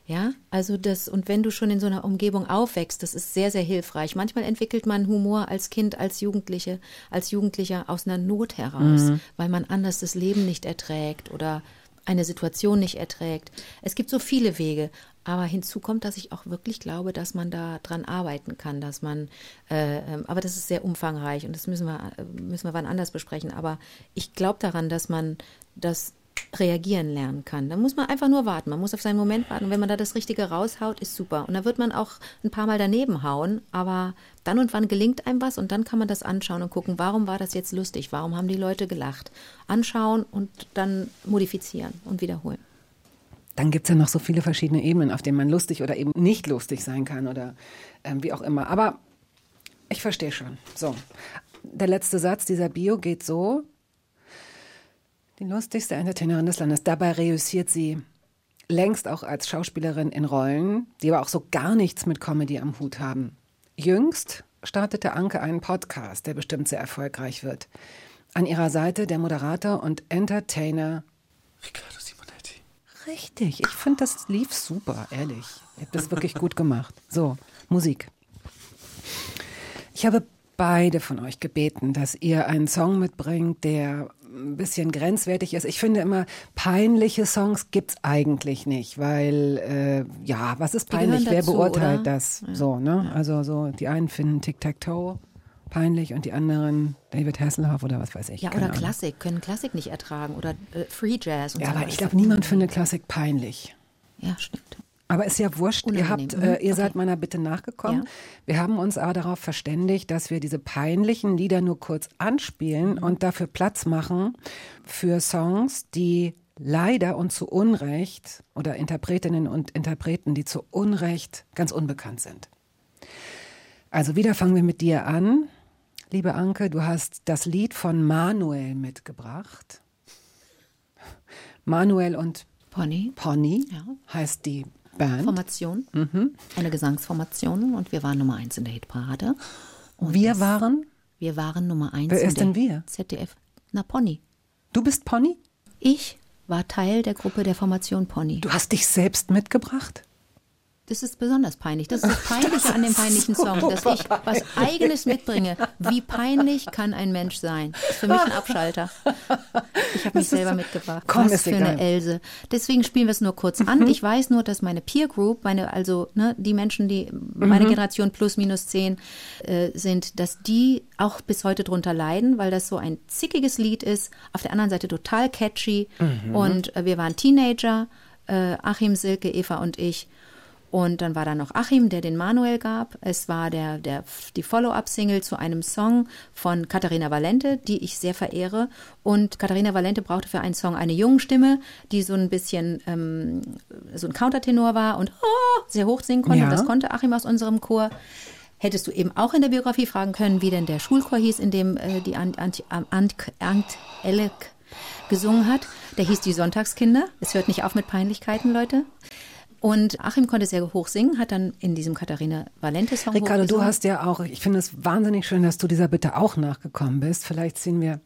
Ja, also das, und wenn du schon in so einer Umgebung aufwächst, das ist sehr, sehr hilfreich. Manchmal entwickelt man Humor als Kind, als Jugendliche, als Jugendlicher aus einer Not heraus, weil man anders das Leben nicht erträgt oder eine Situation nicht erträgt. Es gibt so viele Wege, Aber hinzu kommt, dass ich auch wirklich glaube, dass man da dran arbeiten kann, dass man, äh, ähm, aber das ist sehr umfangreich und das müssen wir, äh, müssen wir wann anders besprechen. Aber ich glaube daran, dass man das reagieren lernen kann. Da muss man einfach nur warten. Man muss auf seinen Moment warten. Und wenn man da das Richtige raushaut, ist super. Und da wird man auch ein paar Mal daneben hauen, aber dann und wann gelingt einem was und dann kann man das anschauen und gucken, warum war das jetzt lustig? Warum haben die Leute gelacht? Anschauen und dann modifizieren und wiederholen. Dann gibt es ja noch so viele verschiedene Ebenen, auf denen man lustig oder eben nicht lustig sein kann oder ähm, wie auch immer. Aber ich verstehe schon. So, der letzte Satz dieser Bio geht so. Die lustigste Entertainerin des Landes. Dabei reüssiert sie längst auch als Schauspielerin in Rollen, die aber auch so gar nichts mit Comedy am Hut haben. Jüngst startete Anke einen Podcast, der bestimmt sehr erfolgreich wird. An ihrer Seite der Moderator und Entertainer Riccardo Simonetti. Richtig, ich finde, das lief super, ehrlich. Ihr habt das wirklich gut gemacht. So, Musik. Ich habe beide von euch gebeten, dass ihr einen Song mitbringt, der ein bisschen grenzwertig ist. Ich finde immer, peinliche Songs gibt's eigentlich nicht, weil, äh, ja, was ist peinlich? Wer dazu, beurteilt oder? das? So, ne? Also so, die einen finden Tic-Tac-Toe peinlich und die anderen David Hasselhoff oder was weiß ich. Ja, oder. Klassik, können Klassik nicht ertragen oder äh, Free Jazz und Ja, so. aber Das ich glaube, niemand findet Klassik peinlich. Ja, stimmt. Aber ist ja wurscht, ihr, Unangenehm. habt, Mhm, äh, ihr okay. seid meiner Bitte nachgekommen. Ja. Wir haben uns aber darauf verständigt, dass wir diese peinlichen Lieder nur kurz anspielen Mhm. und dafür Platz machen für Songs, die leider und zu Unrecht oder Interpretinnen und Interpreten, die zu Unrecht ganz unbekannt sind. Also wieder fangen wir mit dir an. Liebe Anke, du hast das Lied von Manuel mitgebracht. Manuel und Pony. Pony Ja. heißt die Band. Formation, Mhm. eine Gesangsformation und wir waren Nummer eins in der Hitparade. Und Wir das- waren, Wir waren Nummer eins Wer ist denn wir? ZDF. Na, Pony. du bist Pony? Ich war Teil der Gruppe der Formation Pony. Du hast dich selbst mitgebracht? Das ist besonders peinlich. Das ist das [LAUGHS] Peinliche an dem peinlichen Song, dass ich was Eigenes mitbringe. Wie peinlich kann ein Mensch sein? Das ist für mich ein Abschalter. Ich habe mich selber mitgebracht. Komm, was für egal. Mhm. eine Else. Deswegen spielen wir es nur kurz an. Ich weiß nur, dass meine Peer Group, meine, also ne, die Menschen, die meine Mhm. Generation plus minus zehn äh, sind, dass die auch bis heute drunter leiden, weil das so ein zickiges Lied ist. Auf der anderen Seite total catchy. Mhm. Und äh, wir waren Teenager, äh, Achim, Silke, Eva und ich. Und dann war da noch Achim, der den Manuel gab. Es war der, der, die Follow-up-Single zu einem Song von Katharina Valente, die ich sehr verehre. Und Katharina Valente brauchte für einen Song eine Jungenstimme, die so ein bisschen ähm, so ein Countertenor war und oh, sehr hoch singen konnte. Ja. Und das konnte Achim aus unserem Chor. Hättest du eben auch in der Biografie fragen können, wie denn der Schulchor hieß, in dem äh, die Ant, Ant, Ant, Ant Elek gesungen hat. Der hieß die Sonntagskinder. Es hört nicht auf mit Peinlichkeiten, Leute. Und Achim konnte sehr hoch singen, hat dann in diesem Katharina Valente-Song Ricardo, du hast ja auch, ich finde es wahnsinnig schön, dass du dieser Bitte auch nachgekommen bist. Vielleicht ziehen wir.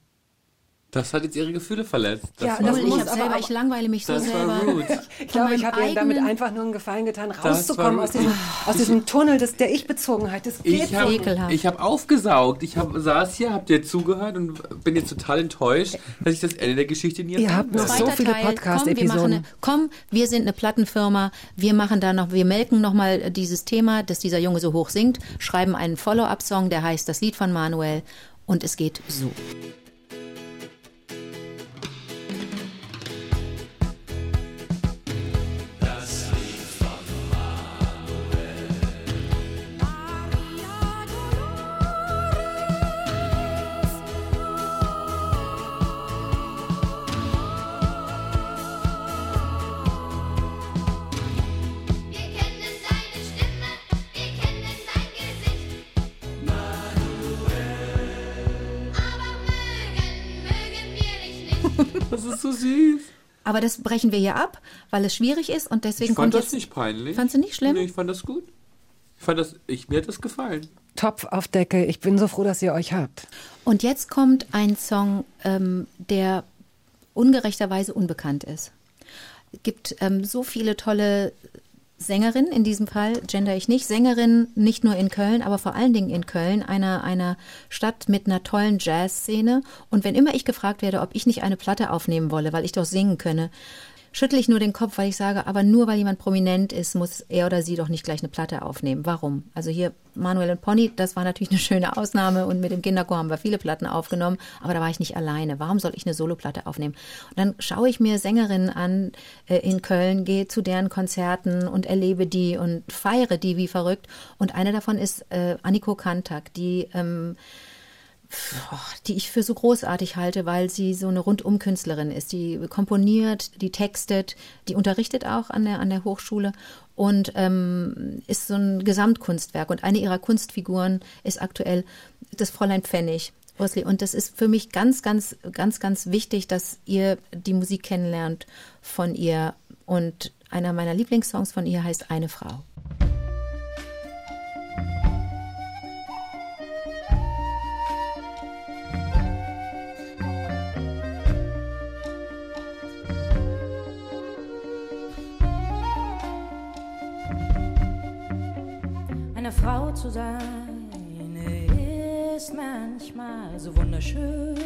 Das hat jetzt ihre Gefühle verletzt. Das Ja, war das muss ich, hab selber, ich langweile mich so Das war selber. rude. Ich glaube, ich habe dir damit einfach nur einen Gefallen getan, rauszukommen aus diesem, aus diesem Tunnel des, der Ich-Bezogenheit. Das geht Ich so habe nicht. Ekelhaft. hab aufgesaugt. Ich hab, saß hier, hab dir zugehört und bin jetzt total enttäuscht, dass ich das Ende der Geschichte nie Ihr habt noch so viele Podcast-Episoden. komm, wir sind eine Plattenfirma, wir machen da noch, wir melken nochmal dieses Thema, dass dieser Junge so hoch singt, schreiben einen Follow-up-Song, der heißt Das Lied von Manuel und es geht so. Das ist so süß. Aber das brechen wir hier ab, weil es schwierig ist und deswegen Ich fand kommt das jetzt. nicht peinlich. Fandst du nicht schlimm? Nee, ich fand das gut. Ich fand das, ich, mir hat das gefallen. Topf auf Deckel. Ich bin so froh, dass ihr euch habt. Und jetzt kommt ein Song, ähm, der ungerechterweise unbekannt ist. Es gibt ähm, so viele tolle Sängerinnen, in diesem Fall gender ich nicht, Sängerinnen nicht nur in Köln, aber vor allen Dingen in Köln, einer, einer Stadt mit einer tollen Jazzszene. Und wenn immer ich gefragt werde, ob ich nicht eine Platte aufnehmen wolle, weil ich doch singen könne, schüttle ich nur den Kopf, weil ich sage, aber nur weil jemand prominent ist, muss er oder sie doch nicht gleich eine Platte aufnehmen. Warum? Also hier Manuel und Pony, das war natürlich eine schöne Ausnahme und mit dem Kinderchor haben wir viele Platten aufgenommen, aber da war ich nicht alleine. Warum soll ich eine Soloplatte aufnehmen? Und dann schaue ich mir Sängerinnen an äh, in Köln, gehe zu deren Konzerten und erlebe die und feiere die wie verrückt. Und eine davon ist äh, Anniko Kantak, die ähm, die ich für so großartig halte, weil sie so eine Rundum-Künstlerin ist. Die komponiert, die textet, die unterrichtet auch an der, an der Hochschule und ähm, ist so ein Gesamtkunstwerk. Und eine ihrer Kunstfiguren ist aktuell das Fräulein Pfennig. Ursli. Und das ist für mich ganz, ganz, ganz, ganz wichtig, dass ihr die Musik kennenlernt von ihr. Und einer meiner Lieblingssongs von ihr heißt Eine Frau. Zu sein ist manchmal so wunderschön,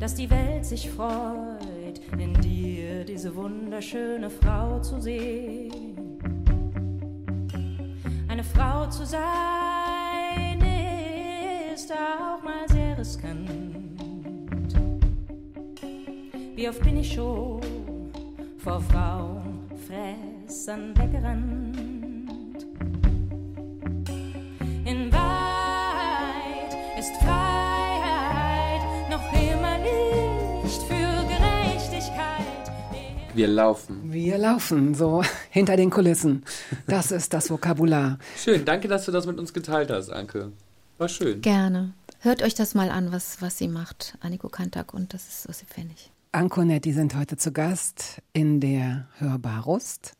dass die Welt sich freut, in dir diese wunderschöne Frau zu sehen. Eine Frau zu sein ist auch mal sehr riskant. Wie oft bin ich schon vor Frauenfressern weggerannt? Wir laufen. Wir laufen so [LAUGHS] hinter den Kulissen. Das ist das Vokabular. Schön, danke, dass du das mit uns geteilt hast, Anke. War schön. Gerne. Hört euch das mal an, was, was sie macht, Anniko Kantak, und das ist Ossi Pfennig. Ankonet, die sind heute zu Gast in der Hörbar Rust.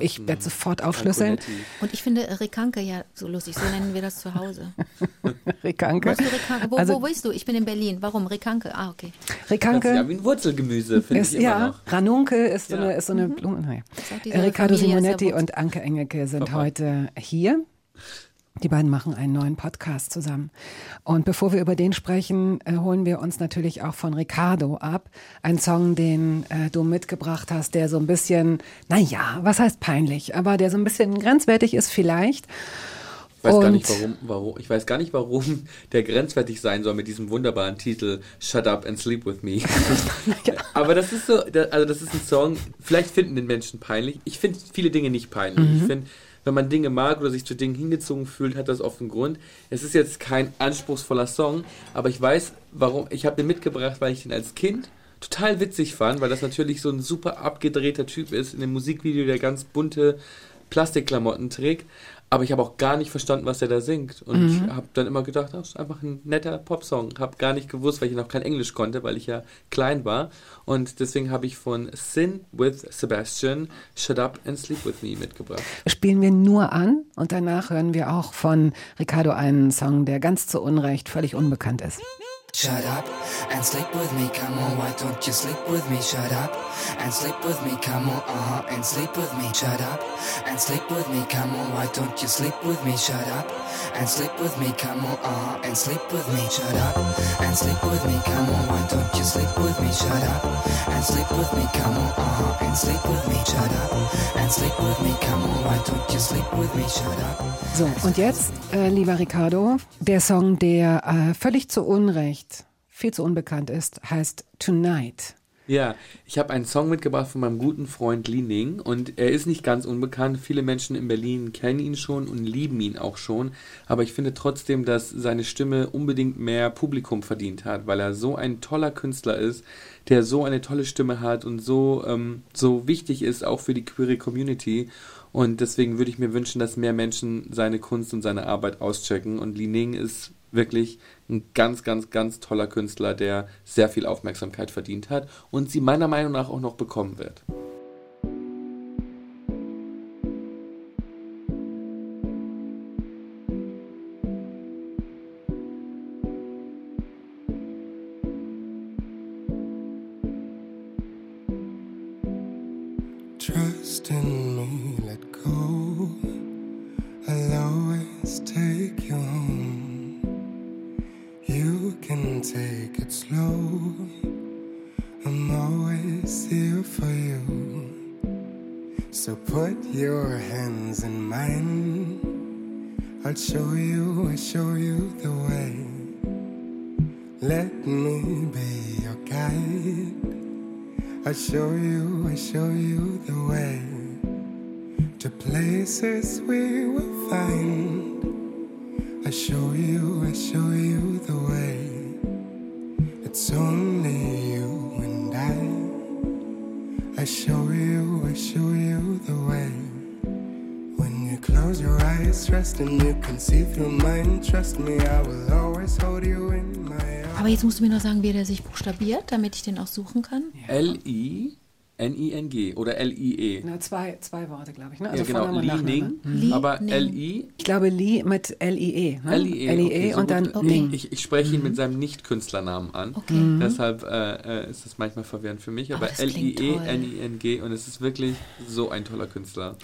Ich werde sofort aufschlüsseln. Und ich finde Rikanke ja so lustig, so nennen wir das zu Hause. [LAUGHS] Du Rikanke? Wo, Also- wo bist du? Ich bin in Berlin. Warum? Rikanke? Ah, okay. Rikanke Ja, wie ein Wurzelgemüse, finde ist, ich immer ja, noch. Ranunkel ist so Ja. eine, ist so eine Blume. Naja. auch diese Riccardo Simonetti und Anke Engelke sind Papa. heute hier. Die beiden machen einen neuen Podcast zusammen. Und bevor wir über den sprechen, äh, holen wir uns natürlich auch von Ricardo ab. Ein Song, den äh, du mitgebracht hast, der so ein bisschen, naja, was heißt peinlich, aber der so ein bisschen grenzwertig ist vielleicht. Ich weiß, gar nicht, warum, warum, ich weiß gar nicht, warum der grenzwertig sein soll mit diesem wunderbaren Titel Shut Up and Sleep With Me. [LAUGHS] Aber das ist so, also das ist ein Song, vielleicht finden den Menschen peinlich. Ich finde viele Dinge nicht peinlich. Mhm. Ich finde, wenn man Dinge mag oder sich zu Dingen hingezogen fühlt, hat das oft einen Grund. Es ist jetzt kein anspruchsvoller Song, aber ich weiß, warum. Ich habe den mitgebracht, weil ich den als Kind total witzig fand, weil das natürlich so ein super abgedrehter Typ ist in dem Musikvideo, der ganz bunte Plastikklamotten trägt. Aber ich habe auch gar nicht verstanden, was er da singt. Und Mhm. habe dann immer gedacht, das ist einfach ein netter Popsong. Habe gar nicht gewusst, weil ich noch kein Englisch konnte, weil ich ja klein war. Und deswegen habe ich von Sin with Sebastian Shut Up and Sleep With Me mitgebracht. Spielen wir nur an und danach hören wir auch von Ricardo einen Song, der ganz zu Unrecht völlig unbekannt ist. Shut up and sleep with me, come on, why don't you sleep with me? Shut up and sleep with me, come on, uh huh, and sleep with me. Shut up and sleep with me, come on, why don't you sleep with me? Shut up and sleep with me, come on, uh huh, and sleep with me. Shut up and sleep with me, come on, why don't you sleep with me? Shut up and sleep with me, come on, uh huh, and sleep with me. Shut up and sleep with me, come on, why don't you sleep with me? Shut up. So, und jetzt, äh, lieber Ricardo, der Song, der äh, völlig zu Unrecht, viel zu unbekannt ist, heißt Tonight. Ja, ich habe einen Song mitgebracht von meinem guten Freund Lining und er ist nicht ganz unbekannt. Viele Menschen in Berlin kennen ihn schon und lieben ihn auch schon. Aber ich finde trotzdem, dass seine Stimme unbedingt mehr Publikum verdient hat, weil er so ein toller Künstler ist, der so eine tolle Stimme hat und so, ähm, so wichtig ist auch für die queere Community. Und deswegen würde ich mir wünschen, dass mehr Menschen seine Kunst und seine Arbeit auschecken. Und Lining ist wirklich ein ganz, ganz, ganz toller Künstler, der sehr viel Aufmerksamkeit verdient hat und sie meiner Meinung nach auch noch bekommen wird. Du mir noch sagen, wie der sich buchstabiert, damit ich den auch suchen kann. L-I-N-I-N-G oder L-I-E. Na, zwei, zwei Worte, glaube ich. Ne? Ja, genau. Vorname und Li. Ning, aber L-I Ich glaube Li mit L-I-E. Ne? L-I-E. okay, so und dann gut. Ning. Ich, ich spreche ihn mit seinem Nicht-Künstlernamen an. Okay. Mhm. Deshalb äh, äh, ist es manchmal verwirrend für mich. Aber das klingt toll. L-I-E-N-I-N-G und es ist wirklich so ein toller Künstler.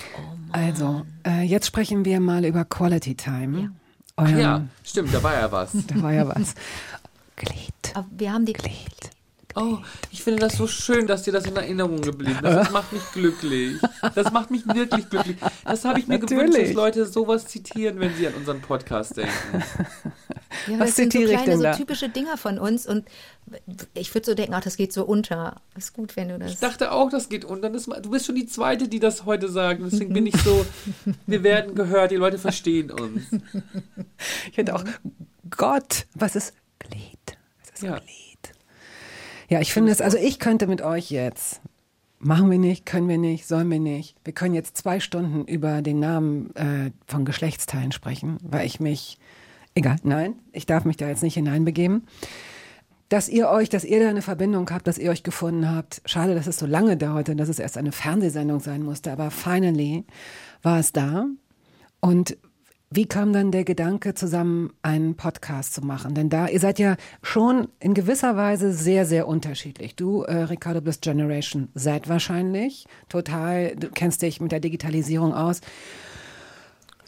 Also, äh, jetzt sprechen wir mal über Quality Time. Euren- ja, stimmt, da war ja was. [LAUGHS] Da war ja was. Glied. Aber wir haben die. Glied. Oh, ich finde das so schön, dass dir das in Erinnerung geblieben ist. Das macht mich glücklich. Das macht mich wirklich glücklich. Das habe ich mir gewünscht, Natürlich. dass Leute sowas zitieren, wenn sie an unseren Podcast denken. [LAUGHS] Ja, Was das sind so kleine, so typische Dinger von uns und ich würde so denken, ach, das geht so unter. Ist gut, wenn du das. Ich dachte auch, das geht unter. Das, du bist schon die Zweite, die das heute sagt. Deswegen bin ich so, [LAUGHS] wir werden gehört, die Leute verstehen uns. [LAUGHS] Ich hätte auch Gott, was ist Glied? Ist Ja. Glied? Ja, ich finde es, also ich könnte mit euch jetzt, machen wir nicht, können wir nicht, sollen wir nicht. Wir können jetzt zwei Stunden über den Namen äh, von Geschlechtsteilen sprechen, weil ich mich, egal, nein, ich darf mich da jetzt nicht hineinbegeben. Dass ihr euch, dass ihr da eine Verbindung habt, dass ihr euch gefunden habt. Schade, dass es so lange dauerte, dass es erst eine Fernsehsendung sein musste, aber finally war es da. Und wie kam dann der Gedanke, zusammen einen Podcast zu machen? Denn da, ihr seid ja schon in gewisser Weise sehr, sehr unterschiedlich. Du, äh, Ricardo, bist Generation Z wahrscheinlich. Total, du kennst dich mit der Digitalisierung aus.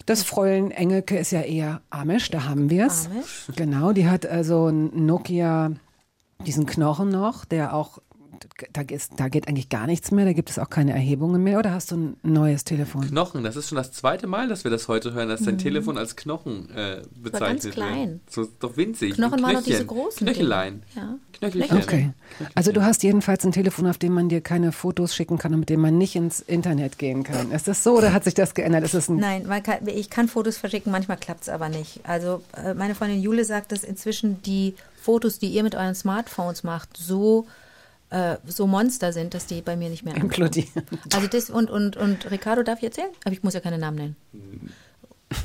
Das Fräulein Engelke ist ja eher Amish, da haben wir es. Amish? Genau, die hat also ein Nokia, diesen Knochen noch, der auch, da, ist, da geht eigentlich gar nichts mehr, da gibt es auch keine Erhebungen mehr. Oder hast du ein neues Telefon? Knochen, das ist schon das zweite Mal, dass wir das heute hören, dass dein Telefon als Knochen äh, bezeichnet ganz klein. wird. So, doch winzig. Knochen waren doch diese großen Knöchelein. Ja. Knöchelchen. Okay. Also du hast jedenfalls ein Telefon, auf dem man dir keine Fotos schicken kann und mit dem man nicht ins Internet gehen kann. Ist das so oder hat sich das geändert? Ist es ein Nein, man kann, ich kann Fotos verschicken, manchmal klappt es aber nicht. Also äh, meine Freundin Jule sagt, dass inzwischen die Fotos, die ihr mit euren Smartphones macht, so äh, so Monster sind, dass die bei mir nicht mehr ankommen. implodieren? Also das und und und Ricardo darf ich erzählen? Aber ich muss ja keine Namen nennen.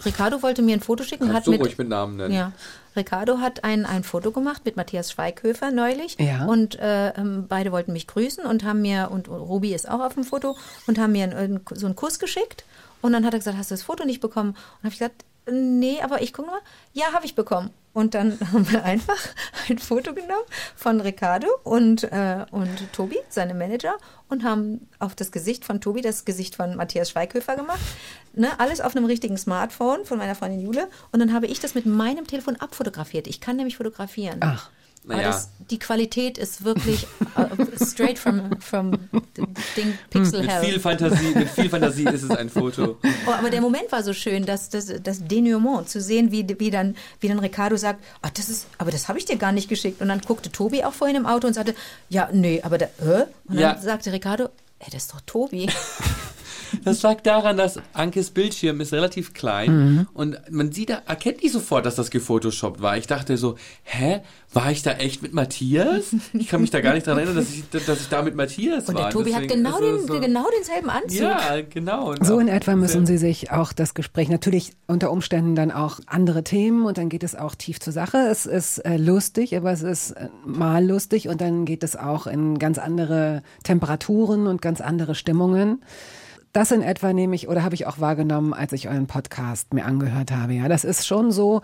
Ricardo wollte mir ein Foto schicken, Kannst hat du mit ruhig mit Namen nennen. ja. Ricardo hat ein, ein Foto gemacht mit Matthias Schweighöfer neulich. Ja. Und äh, ähm, beide wollten mich grüßen und haben mir, und, und Ruby ist auch auf dem Foto, und haben mir einen, so einen Kuss geschickt. Und dann hat er gesagt, hast du das Foto nicht bekommen? Und habe ich gesagt, nee, aber ich gucke mal. Ja, habe ich bekommen. Und dann [LAUGHS] haben wir einfach ein Foto genommen von Ricardo und, äh, und Tobi, seinem Manager, und haben auf das Gesicht von Tobi das Gesicht von Matthias Schweighöfer gemacht. Ne, alles auf einem richtigen Smartphone von meiner Freundin Jule. Und dann habe ich das mit meinem Telefon abfotografiert. Ich kann nämlich fotografieren. Ach. Naja. das, die Qualität ist wirklich äh, straight from, from the Ding Pixel Mit Hell. viel Fantasie, mit viel Fantasie ist es ein Foto. Oh, aber der Moment war so schön, dass das, das Denouement zu sehen, wie, wie, dann, wie dann Ricardo sagt, ach, das ist, aber das habe ich dir gar nicht geschickt. Und dann guckte Tobi auch vorhin im Auto und sagte, ja, nee, aber da, hä? Und dann Ja. sagte Ricardo, ey, das ist doch Tobi. [LAUGHS] Das lag daran, dass Ankes Bildschirm ist relativ klein Mhm. und man sieht, da erkennt nicht sofort, dass das gefotoshoppt war. Ich dachte so, hä, war ich da echt mit Matthias? Ich kann mich da gar nicht daran erinnern, dass ich, dass ich da mit Matthias Und war. der Tobi hat Deswegen genau, ist es den, so, genau denselben Anzug. Ja, genau. Und So in etwa müssen Sie sich auch das Gespräch, natürlich unter Umständen dann auch andere Themen und dann geht es auch tief zur Sache. Es ist äh, lustig, aber es ist äh, mal lustig und dann geht es auch in ganz andere Temperaturen und ganz andere Stimmungen. Das in etwa nehme ich oder habe ich auch wahrgenommen, als ich euren Podcast mir angehört habe. Ja, das ist schon so.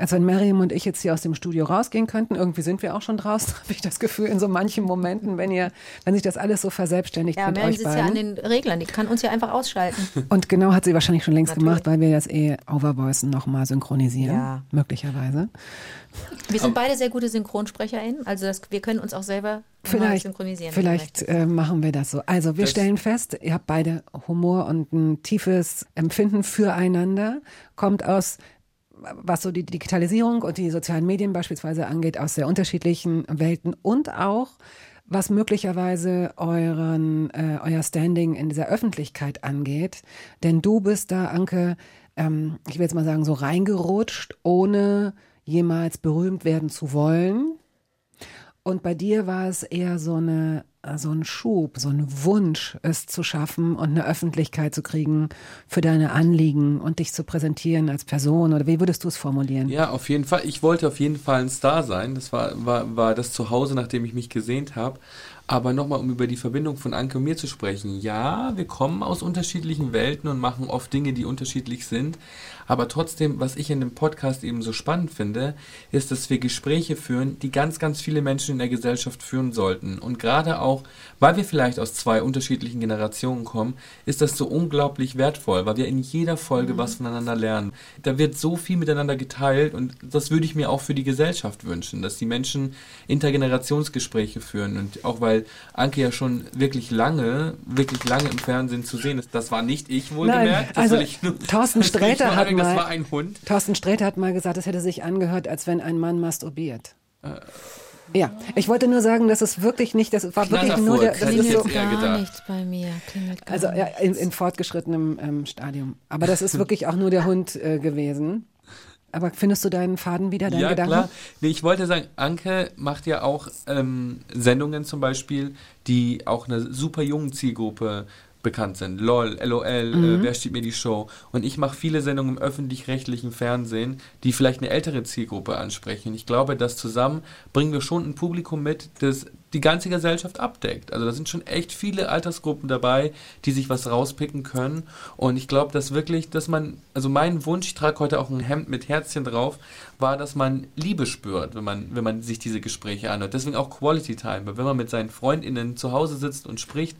Als wenn Miriam und ich jetzt hier aus dem Studio rausgehen könnten. Irgendwie sind wir auch schon draußen, [LAUGHS] habe ich das Gefühl, in so manchen Momenten, wenn ihr, wenn sich das alles so verselbstständigt Ja, mit Mary euch sitzt ja an beiden. den Reglern, die kann uns ja einfach ausschalten. [LAUGHS] Und genau hat sie wahrscheinlich schon längst Natürlich. gemacht, weil wir das eh Overvoicen nochmal synchronisieren. Ja. Möglicherweise. Wir sind beide sehr gute SynchronsprecherInnen, also das, wir können uns auch selber Vielleicht, synchronisieren. vielleicht äh, machen wir das so. Also wir Das- stellen fest, ihr habt beide Humor und ein tiefes Empfinden füreinander, kommt aus, was so die Digitalisierung und die sozialen Medien beispielsweise angeht, aus sehr unterschiedlichen Welten und auch was möglicherweise euren, äh, euer Standing in dieser Öffentlichkeit angeht. Denn du bist da, Anke, ähm, ich will jetzt mal sagen, so reingerutscht, ohne jemals berühmt werden zu wollen. Und bei dir war es eher so, eine, so ein Schub, so ein Wunsch, es zu schaffen und eine Öffentlichkeit zu kriegen für deine Anliegen und dich zu präsentieren als Person. Oder wie würdest du es formulieren? Ja, auf jeden Fall. Ich wollte auf jeden Fall ein Star sein. Das war, war, war das Zuhause, nachdem ich mich gesehnt habe. Aber nochmal, um über die Verbindung von Anke und mir zu sprechen. Ja, wir kommen aus unterschiedlichen Welten und machen oft Dinge, die unterschiedlich sind. Aber trotzdem, was ich in dem Podcast eben so spannend finde, ist, dass wir Gespräche führen, die ganz, ganz viele Menschen in der Gesellschaft führen sollten. Und gerade auch, weil wir vielleicht aus zwei unterschiedlichen Generationen kommen, ist das so unglaublich wertvoll, weil wir in jeder Folge was voneinander lernen. Da wird so viel miteinander geteilt und das würde ich mir auch für die Gesellschaft wünschen, dass die Menschen Intergenerationsgespräche führen. Und auch weil Anke ja schon wirklich lange, wirklich lange im Fernsehen zu sehen ist. Das war nicht ich wohlgemerkt. das also Thorsten [LAUGHS] Sträter hat mal, Das war ein Hund. Thorsten Sträter hat mal gesagt, es hätte sich angehört, als wenn ein Mann masturbiert. Ja, ich wollte nur sagen, dass es wirklich nicht, das war wirklich nur der, das das hätte ist so, gar gedacht. nichts bei mir. Klingelt gar also ja, in, in fortgeschrittenem ähm, Stadium. Aber das ist wirklich auch nur der Hund äh, gewesen. Aber findest du deinen Faden wieder, deinen ja, Gedanken? klar. Nee, ich wollte sagen, Anke macht ja auch ähm, Sendungen zum Beispiel, die auch eine super jungen Zielgruppe bekannt sind. LOL, LOL, Mhm. äh, Wer steht mir die Show? Und ich mache viele Sendungen im öffentlich-rechtlichen Fernsehen, die vielleicht eine ältere Zielgruppe ansprechen. Ich glaube, dass zusammen bringen wir schon ein Publikum mit, das die ganze Gesellschaft abdeckt. Also da sind schon echt viele Altersgruppen dabei, die sich was rauspicken können. Und ich glaube, dass wirklich, dass man, also mein Wunsch, ich trage heute auch ein Hemd mit Herzchen drauf, war, dass man Liebe spürt, wenn man, wenn man sich diese Gespräche anhört. Deswegen auch Quality Time. Weil wenn man mit seinen FreundInnen zu Hause sitzt und spricht,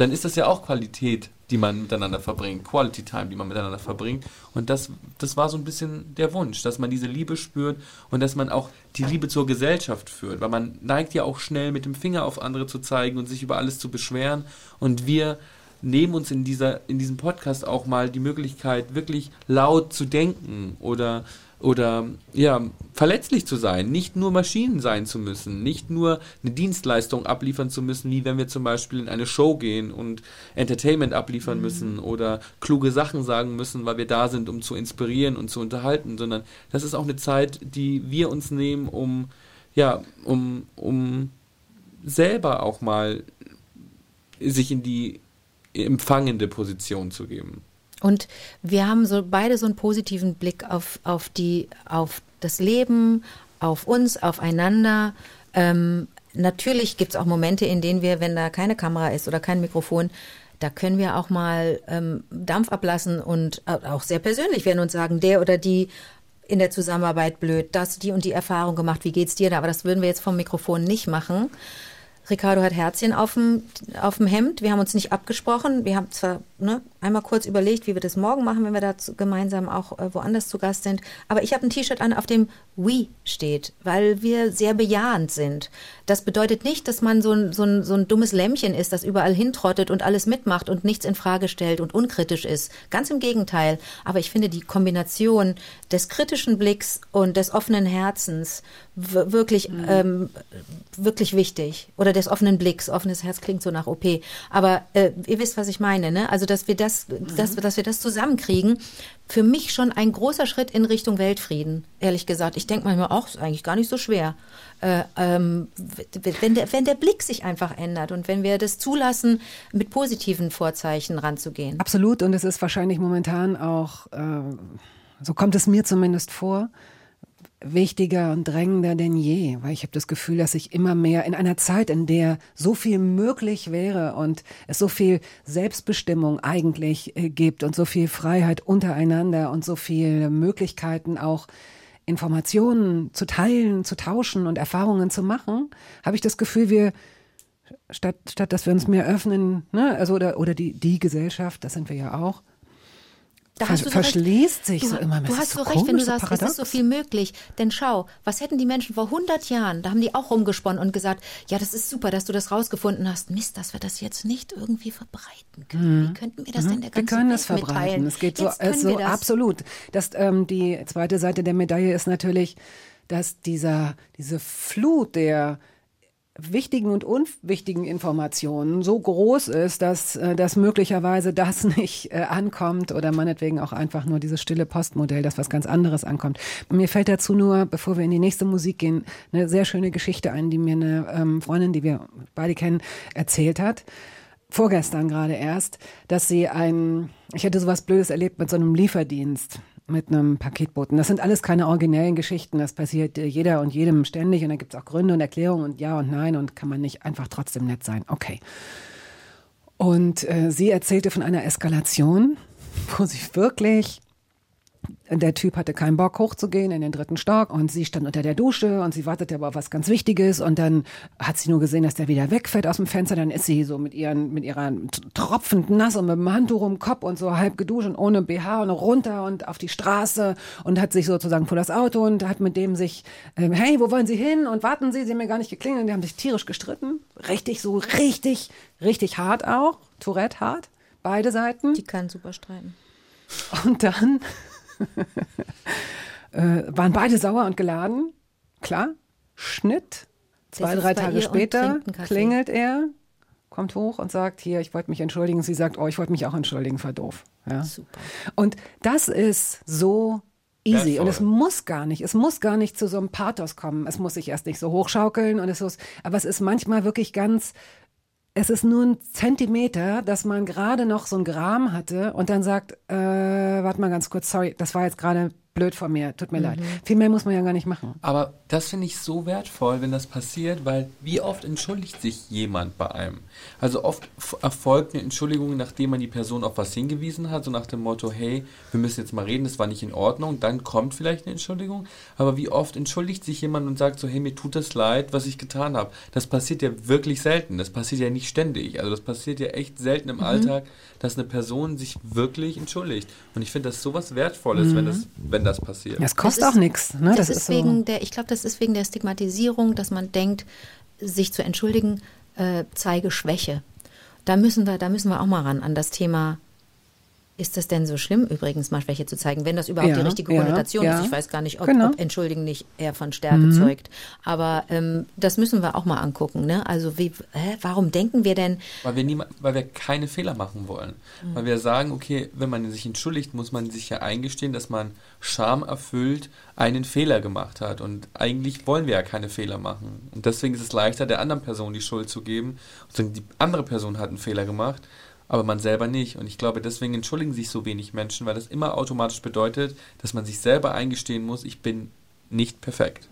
dann ist das ja auch Qualität, die man miteinander verbringt. Quality Time, die man miteinander verbringt. Und das, das war so ein bisschen der Wunsch, dass man diese Liebe spürt und dass man auch die Liebe zur Gesellschaft führt. Weil man neigt ja auch schnell mit dem Finger auf andere zu zeigen und sich über alles zu beschweren. Und wir nehmen uns in, dieser, in diesem Podcast auch mal die Möglichkeit, wirklich laut zu denken oder oder ja, verletzlich zu sein, nicht nur Maschinen sein zu müssen, nicht nur eine Dienstleistung abliefern zu müssen, wie wenn wir zum Beispiel in eine Show gehen und Entertainment abliefern müssen oder kluge Sachen sagen müssen, weil wir da sind, um zu inspirieren und zu unterhalten, sondern das ist auch eine Zeit, die wir uns nehmen, um ja, um, um selber auch mal sich in die empfangende Position zu geben. Und wir haben so beide so einen positiven Blick auf, auf, die, auf das Leben, auf uns, aufeinander. Ähm, natürlich gibt es auch Momente, in denen wir, wenn da keine Kamera ist oder kein Mikrofon, da können wir auch mal ähm, Dampf ablassen und auch sehr persönlich werden und sagen, der oder die in der Zusammenarbeit blöd, das, die und die Erfahrung gemacht, wie geht's dir da? Aber das würden wir jetzt vom Mikrofon nicht machen. Ricardo hat Herzchen auf dem, auf dem Hemd. Wir haben uns nicht abgesprochen. Wir haben zwar ne, einmal kurz überlegt, wie wir das morgen machen, wenn wir da gemeinsam auch äh, woanders zu Gast sind. Aber ich habe ein T-Shirt an, auf dem We steht, weil wir sehr bejahend sind. Das bedeutet nicht, dass man so ein, so, ein, so ein dummes Lämmchen ist, das überall hintrottet und alles mitmacht und nichts in Frage stellt und unkritisch ist. Ganz im Gegenteil. Aber ich finde die Kombination des kritischen Blicks und des offenen Herzens wirklich, ähm, wirklich wichtig. Oder des offenen Blicks. Offenes Herz klingt so nach OP. Aber äh, ihr wisst, was ich meine, ne? Also, dass wir das, dass, dass wir das zusammenkriegen, für mich schon ein großer Schritt in Richtung Weltfrieden, ehrlich gesagt. Ich denke manchmal auch, ist eigentlich gar nicht so schwer. Äh, ähm, wenn, der, wenn der Blick sich einfach ändert und wenn wir das zulassen, mit positiven Vorzeichen ranzugehen. Absolut. Und es ist wahrscheinlich momentan auch, äh, so kommt es mir zumindest vor, wichtiger und drängender denn je, weil ich habe das Gefühl, dass ich immer mehr in einer Zeit, in der so viel möglich wäre und es so viel Selbstbestimmung eigentlich äh, gibt und so viel Freiheit untereinander und so viele Möglichkeiten auch Informationen zu teilen, zu tauschen und Erfahrungen zu machen, habe ich das Gefühl, wir statt, statt dass wir uns mehr öffnen, ne, also oder, oder die, die Gesellschaft, das sind wir ja auch, Da ver hast du so verschließt recht. sich du, so immer. Du hast so so recht, wenn du so sagst, es paradox. ist so viel möglich. Denn schau, was hätten die Menschen vor 100 Jahren, da haben die auch rumgesponnen und gesagt, ja, das ist super, dass du das rausgefunden hast. Mist, dass wir das jetzt nicht irgendwie verbreiten können. Wie könnten wir das denn der Mhm. Wir ganzen können Welt es verbreiten. Es geht so, Jetzt äh, können so das. absolut. Das, ähm, die zweite Seite der Medaille ist natürlich, dass dieser, diese Flut der wichtigen und unwichtigen Informationen so groß ist, dass, äh, dass möglicherweise das [LAUGHS] nicht äh, ankommt oder meinetwegen auch einfach nur dieses stille Postmodell, das was ganz anderes ankommt. Mir fällt dazu nur, bevor wir in die nächste Musik gehen, eine sehr schöne Geschichte ein, die mir eine ähm, Freundin, die wir beide kennen, erzählt hat vorgestern gerade erst, dass sie ein, ich hätte sowas Blödes erlebt mit so einem Lieferdienst, mit einem Paketboten. Das sind alles keine originellen Geschichten, das passiert äh, jeder und jedem ständig und da gibt es auch Gründe und Erklärungen und ja und nein und kann man nicht einfach trotzdem nett sein. Okay. Und äh, sie erzählte von einer Eskalation, wo sie wirklich der Typ hatte keinen Bock hochzugehen in den dritten Stock und sie stand unter der Dusche und sie wartete aber auf was ganz Wichtiges und dann hat sie nur gesehen, dass der wieder wegfällt aus dem Fenster. Dann ist sie so mit ihren, mit ihrer tropfend nass und mit dem Handtuch um den Kopf und so halb geduscht und ohne BH und runter und auf die Straße und hat sich sozusagen vor das Auto und hat mit dem sich, ähm, hey, wo wollen Sie hin? Und warten Sie, Sie haben mir gar nicht geklingelt. Und die haben sich tierisch gestritten. Richtig, so richtig, richtig hart auch. Tourette hart. Beide Seiten. Die kann super streiten. Und dann [LAUGHS] äh, waren beide sauer und geladen. Klar, Schnitt. Zwei, drei Tage später klingelt er, kommt hoch und sagt, hier, ich wollte mich entschuldigen. Sie sagt, oh, ich wollte mich auch entschuldigen, war doof. Ja. Super. Und das ist so easy. Und es muss gar nicht, es muss gar nicht zu so einem Pathos kommen. Es muss sich erst nicht so hochschaukeln und es muss, aber es ist manchmal wirklich ganz, es ist nur ein Zentimeter, dass man gerade noch so ein Gram hatte und dann sagt, äh, warte mal ganz kurz, sorry, das war jetzt gerade blöd von mir, tut mir leid. Viel mehr muss man ja gar nicht machen. Aber das finde ich so wertvoll, wenn das passiert, weil wie oft entschuldigt sich jemand bei einem? Also oft erfolgt eine Entschuldigung, nachdem man die Person auf was hingewiesen hat, so nach dem Motto, hey, wir müssen jetzt mal reden, das war nicht in Ordnung, dann kommt vielleicht eine Entschuldigung. Aber wie oft entschuldigt sich jemand und sagt so, hey, mir tut das leid, was ich getan habe. Das passiert ja wirklich selten, das passiert ja nicht ständig. Also das passiert ja echt selten im Alltag, dass eine Person sich wirklich entschuldigt. Und ich finde das sowas Wertvolles, wenn, das, wenn das passiert. Das kostet Das auch ist- nichts. Ne? Das, ist wegen so. der, ich glaube, das ist wegen der Stigmatisierung, dass man denkt, sich zu entschuldigen, äh, zeige Schwäche. Da müssen wir, da müssen wir auch mal ran an das Thema. Ist das denn so schlimm, übrigens mal Schwäche zu zeigen, wenn das überhaupt Ja, die richtige ja, Konnotation ja. ist? Ich weiß gar nicht, ob, Genau. ob Entschuldigen nicht eher von Stärke zeugt. Aber ähm, das müssen wir auch mal angucken. Ne? Also wie, hä, warum denken wir denn, Weil wir, niema- weil wir keine Fehler machen wollen. Weil wir sagen, okay, wenn man sich entschuldigt, muss man sich ja eingestehen, dass man schamerfüllt einen Fehler gemacht hat. Und eigentlich wollen wir ja keine Fehler machen. Und deswegen ist es leichter, der anderen Person die Schuld zu geben und sagen, die andere Person hat einen Fehler gemacht, aber man selber nicht. Und ich glaube, deswegen entschuldigen sich so wenig Menschen, weil das immer automatisch bedeutet, dass man sich selber eingestehen muss, ich bin nicht perfekt.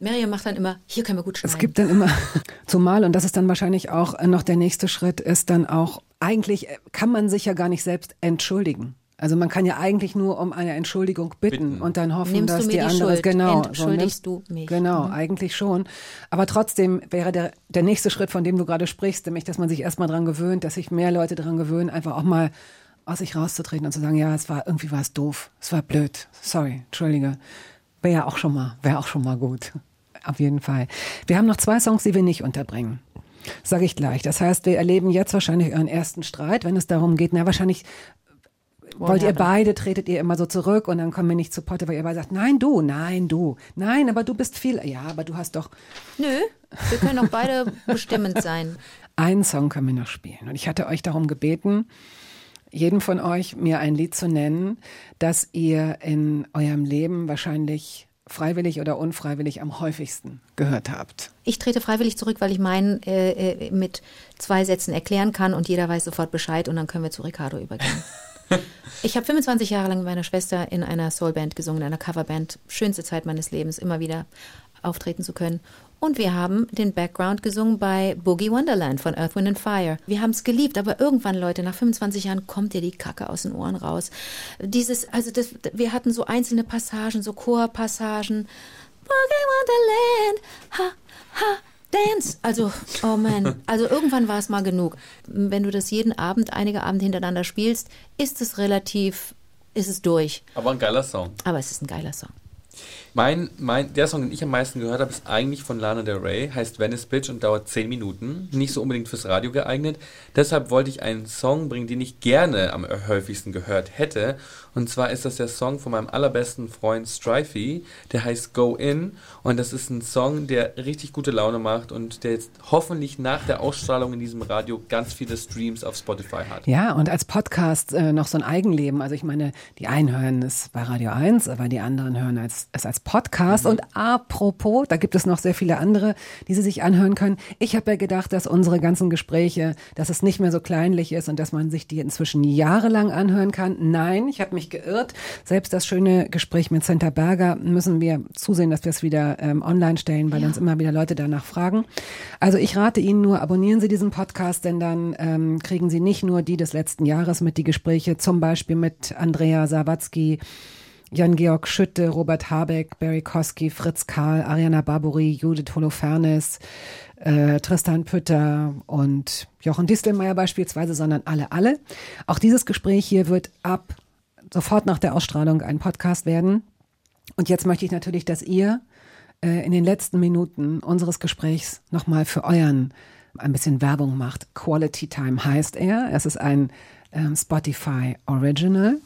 Miriam macht dann immer, hier können wir gut schneiden. Es gibt dann immer, [LAUGHS] zumal, und das ist dann wahrscheinlich auch noch der nächste Schritt, ist dann auch, eigentlich kann man sich ja gar nicht selbst entschuldigen. Also man kann ja eigentlich nur um eine Entschuldigung bitten, Bitten. und dann hoffen, Nimmst du dass mir die die andere Schuld? genau Entschuldigst nimmst- du mich? Genau, Mhm. eigentlich schon. Aber trotzdem wäre der der nächste Schritt, von dem du gerade sprichst, nämlich, dass man sich erstmal dran gewöhnt, dass sich mehr Leute dran gewöhnen, einfach auch mal aus sich rauszutreten und zu sagen, ja, es war irgendwie war es doof, es war blöd, sorry, entschuldige. Wäre ja auch schon mal, wäre auch schon mal gut. Auf jeden Fall. Wir haben noch zwei Songs, die wir nicht unterbringen. Sage ich gleich. Das heißt, wir erleben jetzt wahrscheinlich euren ersten Streit, wenn es darum geht, na wahrscheinlich wollt ihr beide, tretet ihr immer so zurück und dann kommen wir nicht zu Potte, weil ihr beide sagt, nein, du, nein, du, nein, aber du bist viel, ja, aber du hast doch, Nö, wir können auch beide bestimmend sein. [LAUGHS] einen Song können wir noch spielen. Und ich hatte euch darum gebeten, jeden von euch mir ein Lied zu nennen, das ihr in eurem Leben wahrscheinlich freiwillig oder unfreiwillig am häufigsten gehört habt. Ich trete freiwillig zurück, weil ich meinen äh, äh, mit zwei Sätzen erklären kann und jeder weiß sofort Bescheid und dann können wir zu Ricardo übergehen. [LAUGHS] ich habe 25 Jahre lang mit meiner Schwester in einer Soulband gesungen, in einer Coverband. Schönste Zeit meines Lebens, immer wieder auftreten zu können. Und wir haben den Background gesungen bei Boogie Wonderland von Earth, Wind and Fire. Wir haben es geliebt, aber irgendwann, Leute, nach 25 Jahren kommt dir die Kacke aus den Ohren raus. Dieses, also das, wir hatten so einzelne Passagen, so Chorpassagen. Boogie Wonderland, ha, ha, Dance. Also, oh man. [LAUGHS] Also irgendwann war es mal genug. Wenn du das jeden Abend, einige Abende hintereinander spielst, ist es relativ, ist es durch. Aber ein geiler Song. Aber es ist ein geiler Song. Mein, mein, der Song, den ich am meisten gehört habe, ist eigentlich von Lana Del Rey, heißt Venice Bitch und dauert 10 Minuten. Nicht so unbedingt fürs Radio geeignet. Deshalb wollte ich einen Song bringen, den ich gerne am häufigsten gehört hätte. Und zwar ist das der Song von meinem allerbesten Freund Strifey. Der heißt Go In. Und das ist ein Song, der richtig gute Laune macht und der jetzt hoffentlich nach der Ausstrahlung in diesem Radio ganz viele Streams auf Spotify hat. Ja, und als Podcast äh, noch so ein Eigenleben. Also ich meine, die einen hören es bei Radio 1, aber die anderen hören es, es als Podcast. Mhm. Und apropos, da gibt es noch sehr viele andere, die Sie sich anhören können. Ich habe ja gedacht, dass unsere ganzen Gespräche, dass es nicht mehr so kleinlich ist und dass man sich die inzwischen jahrelang anhören kann. Nein, ich habe mich geirrt. Selbst das schöne Gespräch mit Senta Berger müssen wir zusehen, dass wir es wieder ähm, online stellen, weil uns immer wieder Leute danach fragen. Also ich rate Ihnen nur, abonnieren Sie diesen Podcast, denn dann ähm, kriegen Sie nicht nur die des letzten Jahres mit, die Gespräche zum Beispiel mit Andrea Sawatzki, Jan-Georg Schütte, Robert Habeck, Barry Koski, Fritz Karl, Ariana Barbori, Judith Holofernes, äh, Tristan Pütter und Jochen Distelmeier beispielsweise, sondern alle, alle. Auch dieses Gespräch hier wird ab sofort nach der Ausstrahlung ein Podcast werden. Und jetzt möchte ich natürlich, dass ihr äh, in den letzten Minuten unseres Gesprächs nochmal für euren ein bisschen Werbung macht. Quality Time heißt er. Es ist ein ähm, Spotify Original.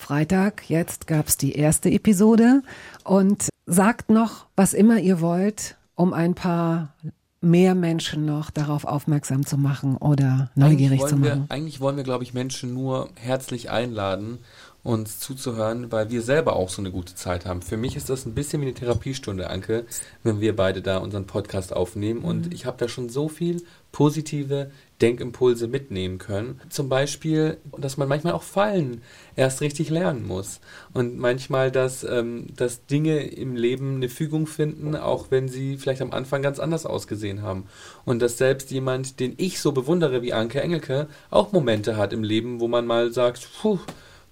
Freitag, jetzt gab es die erste Episode und sagt noch, was immer ihr wollt, um ein paar mehr Menschen noch darauf aufmerksam zu machen oder neugierig zu machen. Wir, eigentlich wollen wir, glaube ich, Menschen nur herzlich einladen, uns zuzuhören, weil wir selber auch so eine gute Zeit haben. Für mich ist das ein bisschen wie eine Therapiestunde, Anke, wenn wir beide da unseren Podcast aufnehmen. Und Mhm. ich habe da schon so viel positive Denkimpulse mitnehmen können. Zum Beispiel, dass man manchmal auch Fallen erst richtig lernen muss. Und manchmal, dass, ähm, dass Dinge im Leben eine Fügung finden, auch wenn sie vielleicht am Anfang ganz anders ausgesehen haben. Und dass selbst jemand, den ich so bewundere wie Anke Engelke, auch Momente hat im Leben, wo man mal sagt, puh,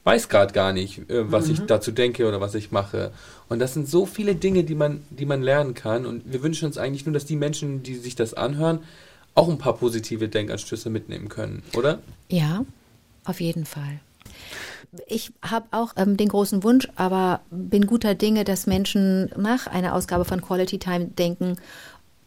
weiß gerade gar nicht, äh, was ich Mhm. dazu denke oder was ich mache. Und das sind so viele Dinge, die man, die man lernen kann. Und wir wünschen uns eigentlich nur, dass die Menschen, die sich das anhören, auch ein paar positive Denkanstöße mitnehmen können, oder? Ja, auf jeden Fall. Ich habe auch ähm, den großen Wunsch, aber bin guter Dinge, dass Menschen nach einer Ausgabe von Quality Time denken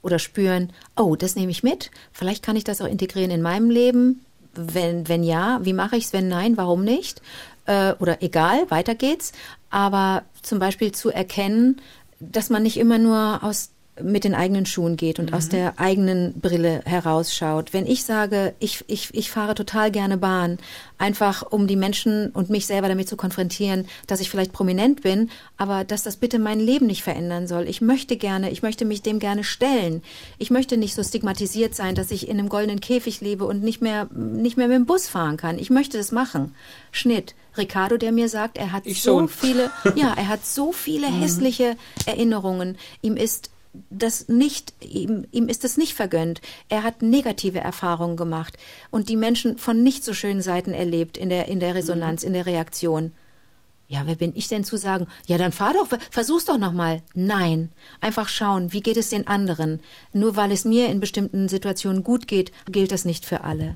oder spüren, oh, das nehme ich mit. Vielleicht kann ich das auch integrieren in meinem Leben. Wenn, wenn ja, wie mache ich es? Wenn nein, warum nicht? Äh, oder egal, weiter geht's. Aber zum Beispiel zu erkennen, dass man nicht immer nur aus mit den eigenen Schuhen geht und aus der eigenen Brille herausschaut. Wenn ich sage, ich, ich, ich fahre total gerne Bahn, einfach um die Menschen und mich selber damit zu konfrontieren, dass ich vielleicht prominent bin, aber dass das bitte mein Leben nicht verändern soll. Ich möchte gerne, ich möchte mich dem gerne stellen. Ich möchte nicht so stigmatisiert sein, dass ich in einem goldenen Käfig lebe und nicht mehr, nicht mehr mit dem Bus fahren kann. Ich möchte das machen. Schnitt. Ricardo, der mir sagt, er hat Ich so schon. viele, [LAUGHS] ja, er hat so viele hässliche Erinnerungen. Ihm ist das nicht, ihm, ihm ist es nicht vergönnt. Er hat negative Erfahrungen gemacht und die Menschen von nicht so schönen Seiten erlebt in der, in der Resonanz, in der Reaktion. Ja, wer bin ich denn zu sagen? Ja, dann fahr doch, versuch's doch nochmal. Nein. Einfach schauen, wie geht es den anderen? Nur weil es mir in bestimmten Situationen gut geht, gilt das nicht für alle.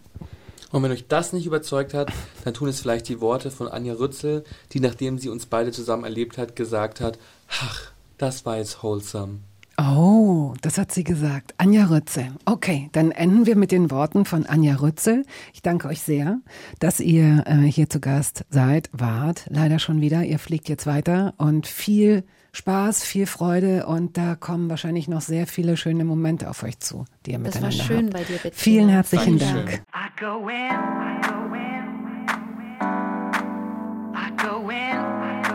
Und wenn euch das nicht überzeugt hat, dann tun es vielleicht die Worte von Anja Rützel, die nachdem sie uns beide zusammen erlebt hat, gesagt hat, ach, das war jetzt wholesome. Oh, das hat sie gesagt. Anja Rützel. Okay, dann enden wir mit den Worten von Anja Rützel. Ich danke euch sehr, dass ihr äh, hier zu Gast seid, wart. Leider schon wieder. Ihr fliegt jetzt weiter und viel Spaß, viel Freude und da kommen wahrscheinlich noch sehr viele schöne Momente auf euch zu, die ihr Das war miteinander schön habt. bei dir, Bettina. Vielen herzlichen. Dank. I go in, I go in, I go in, I go in.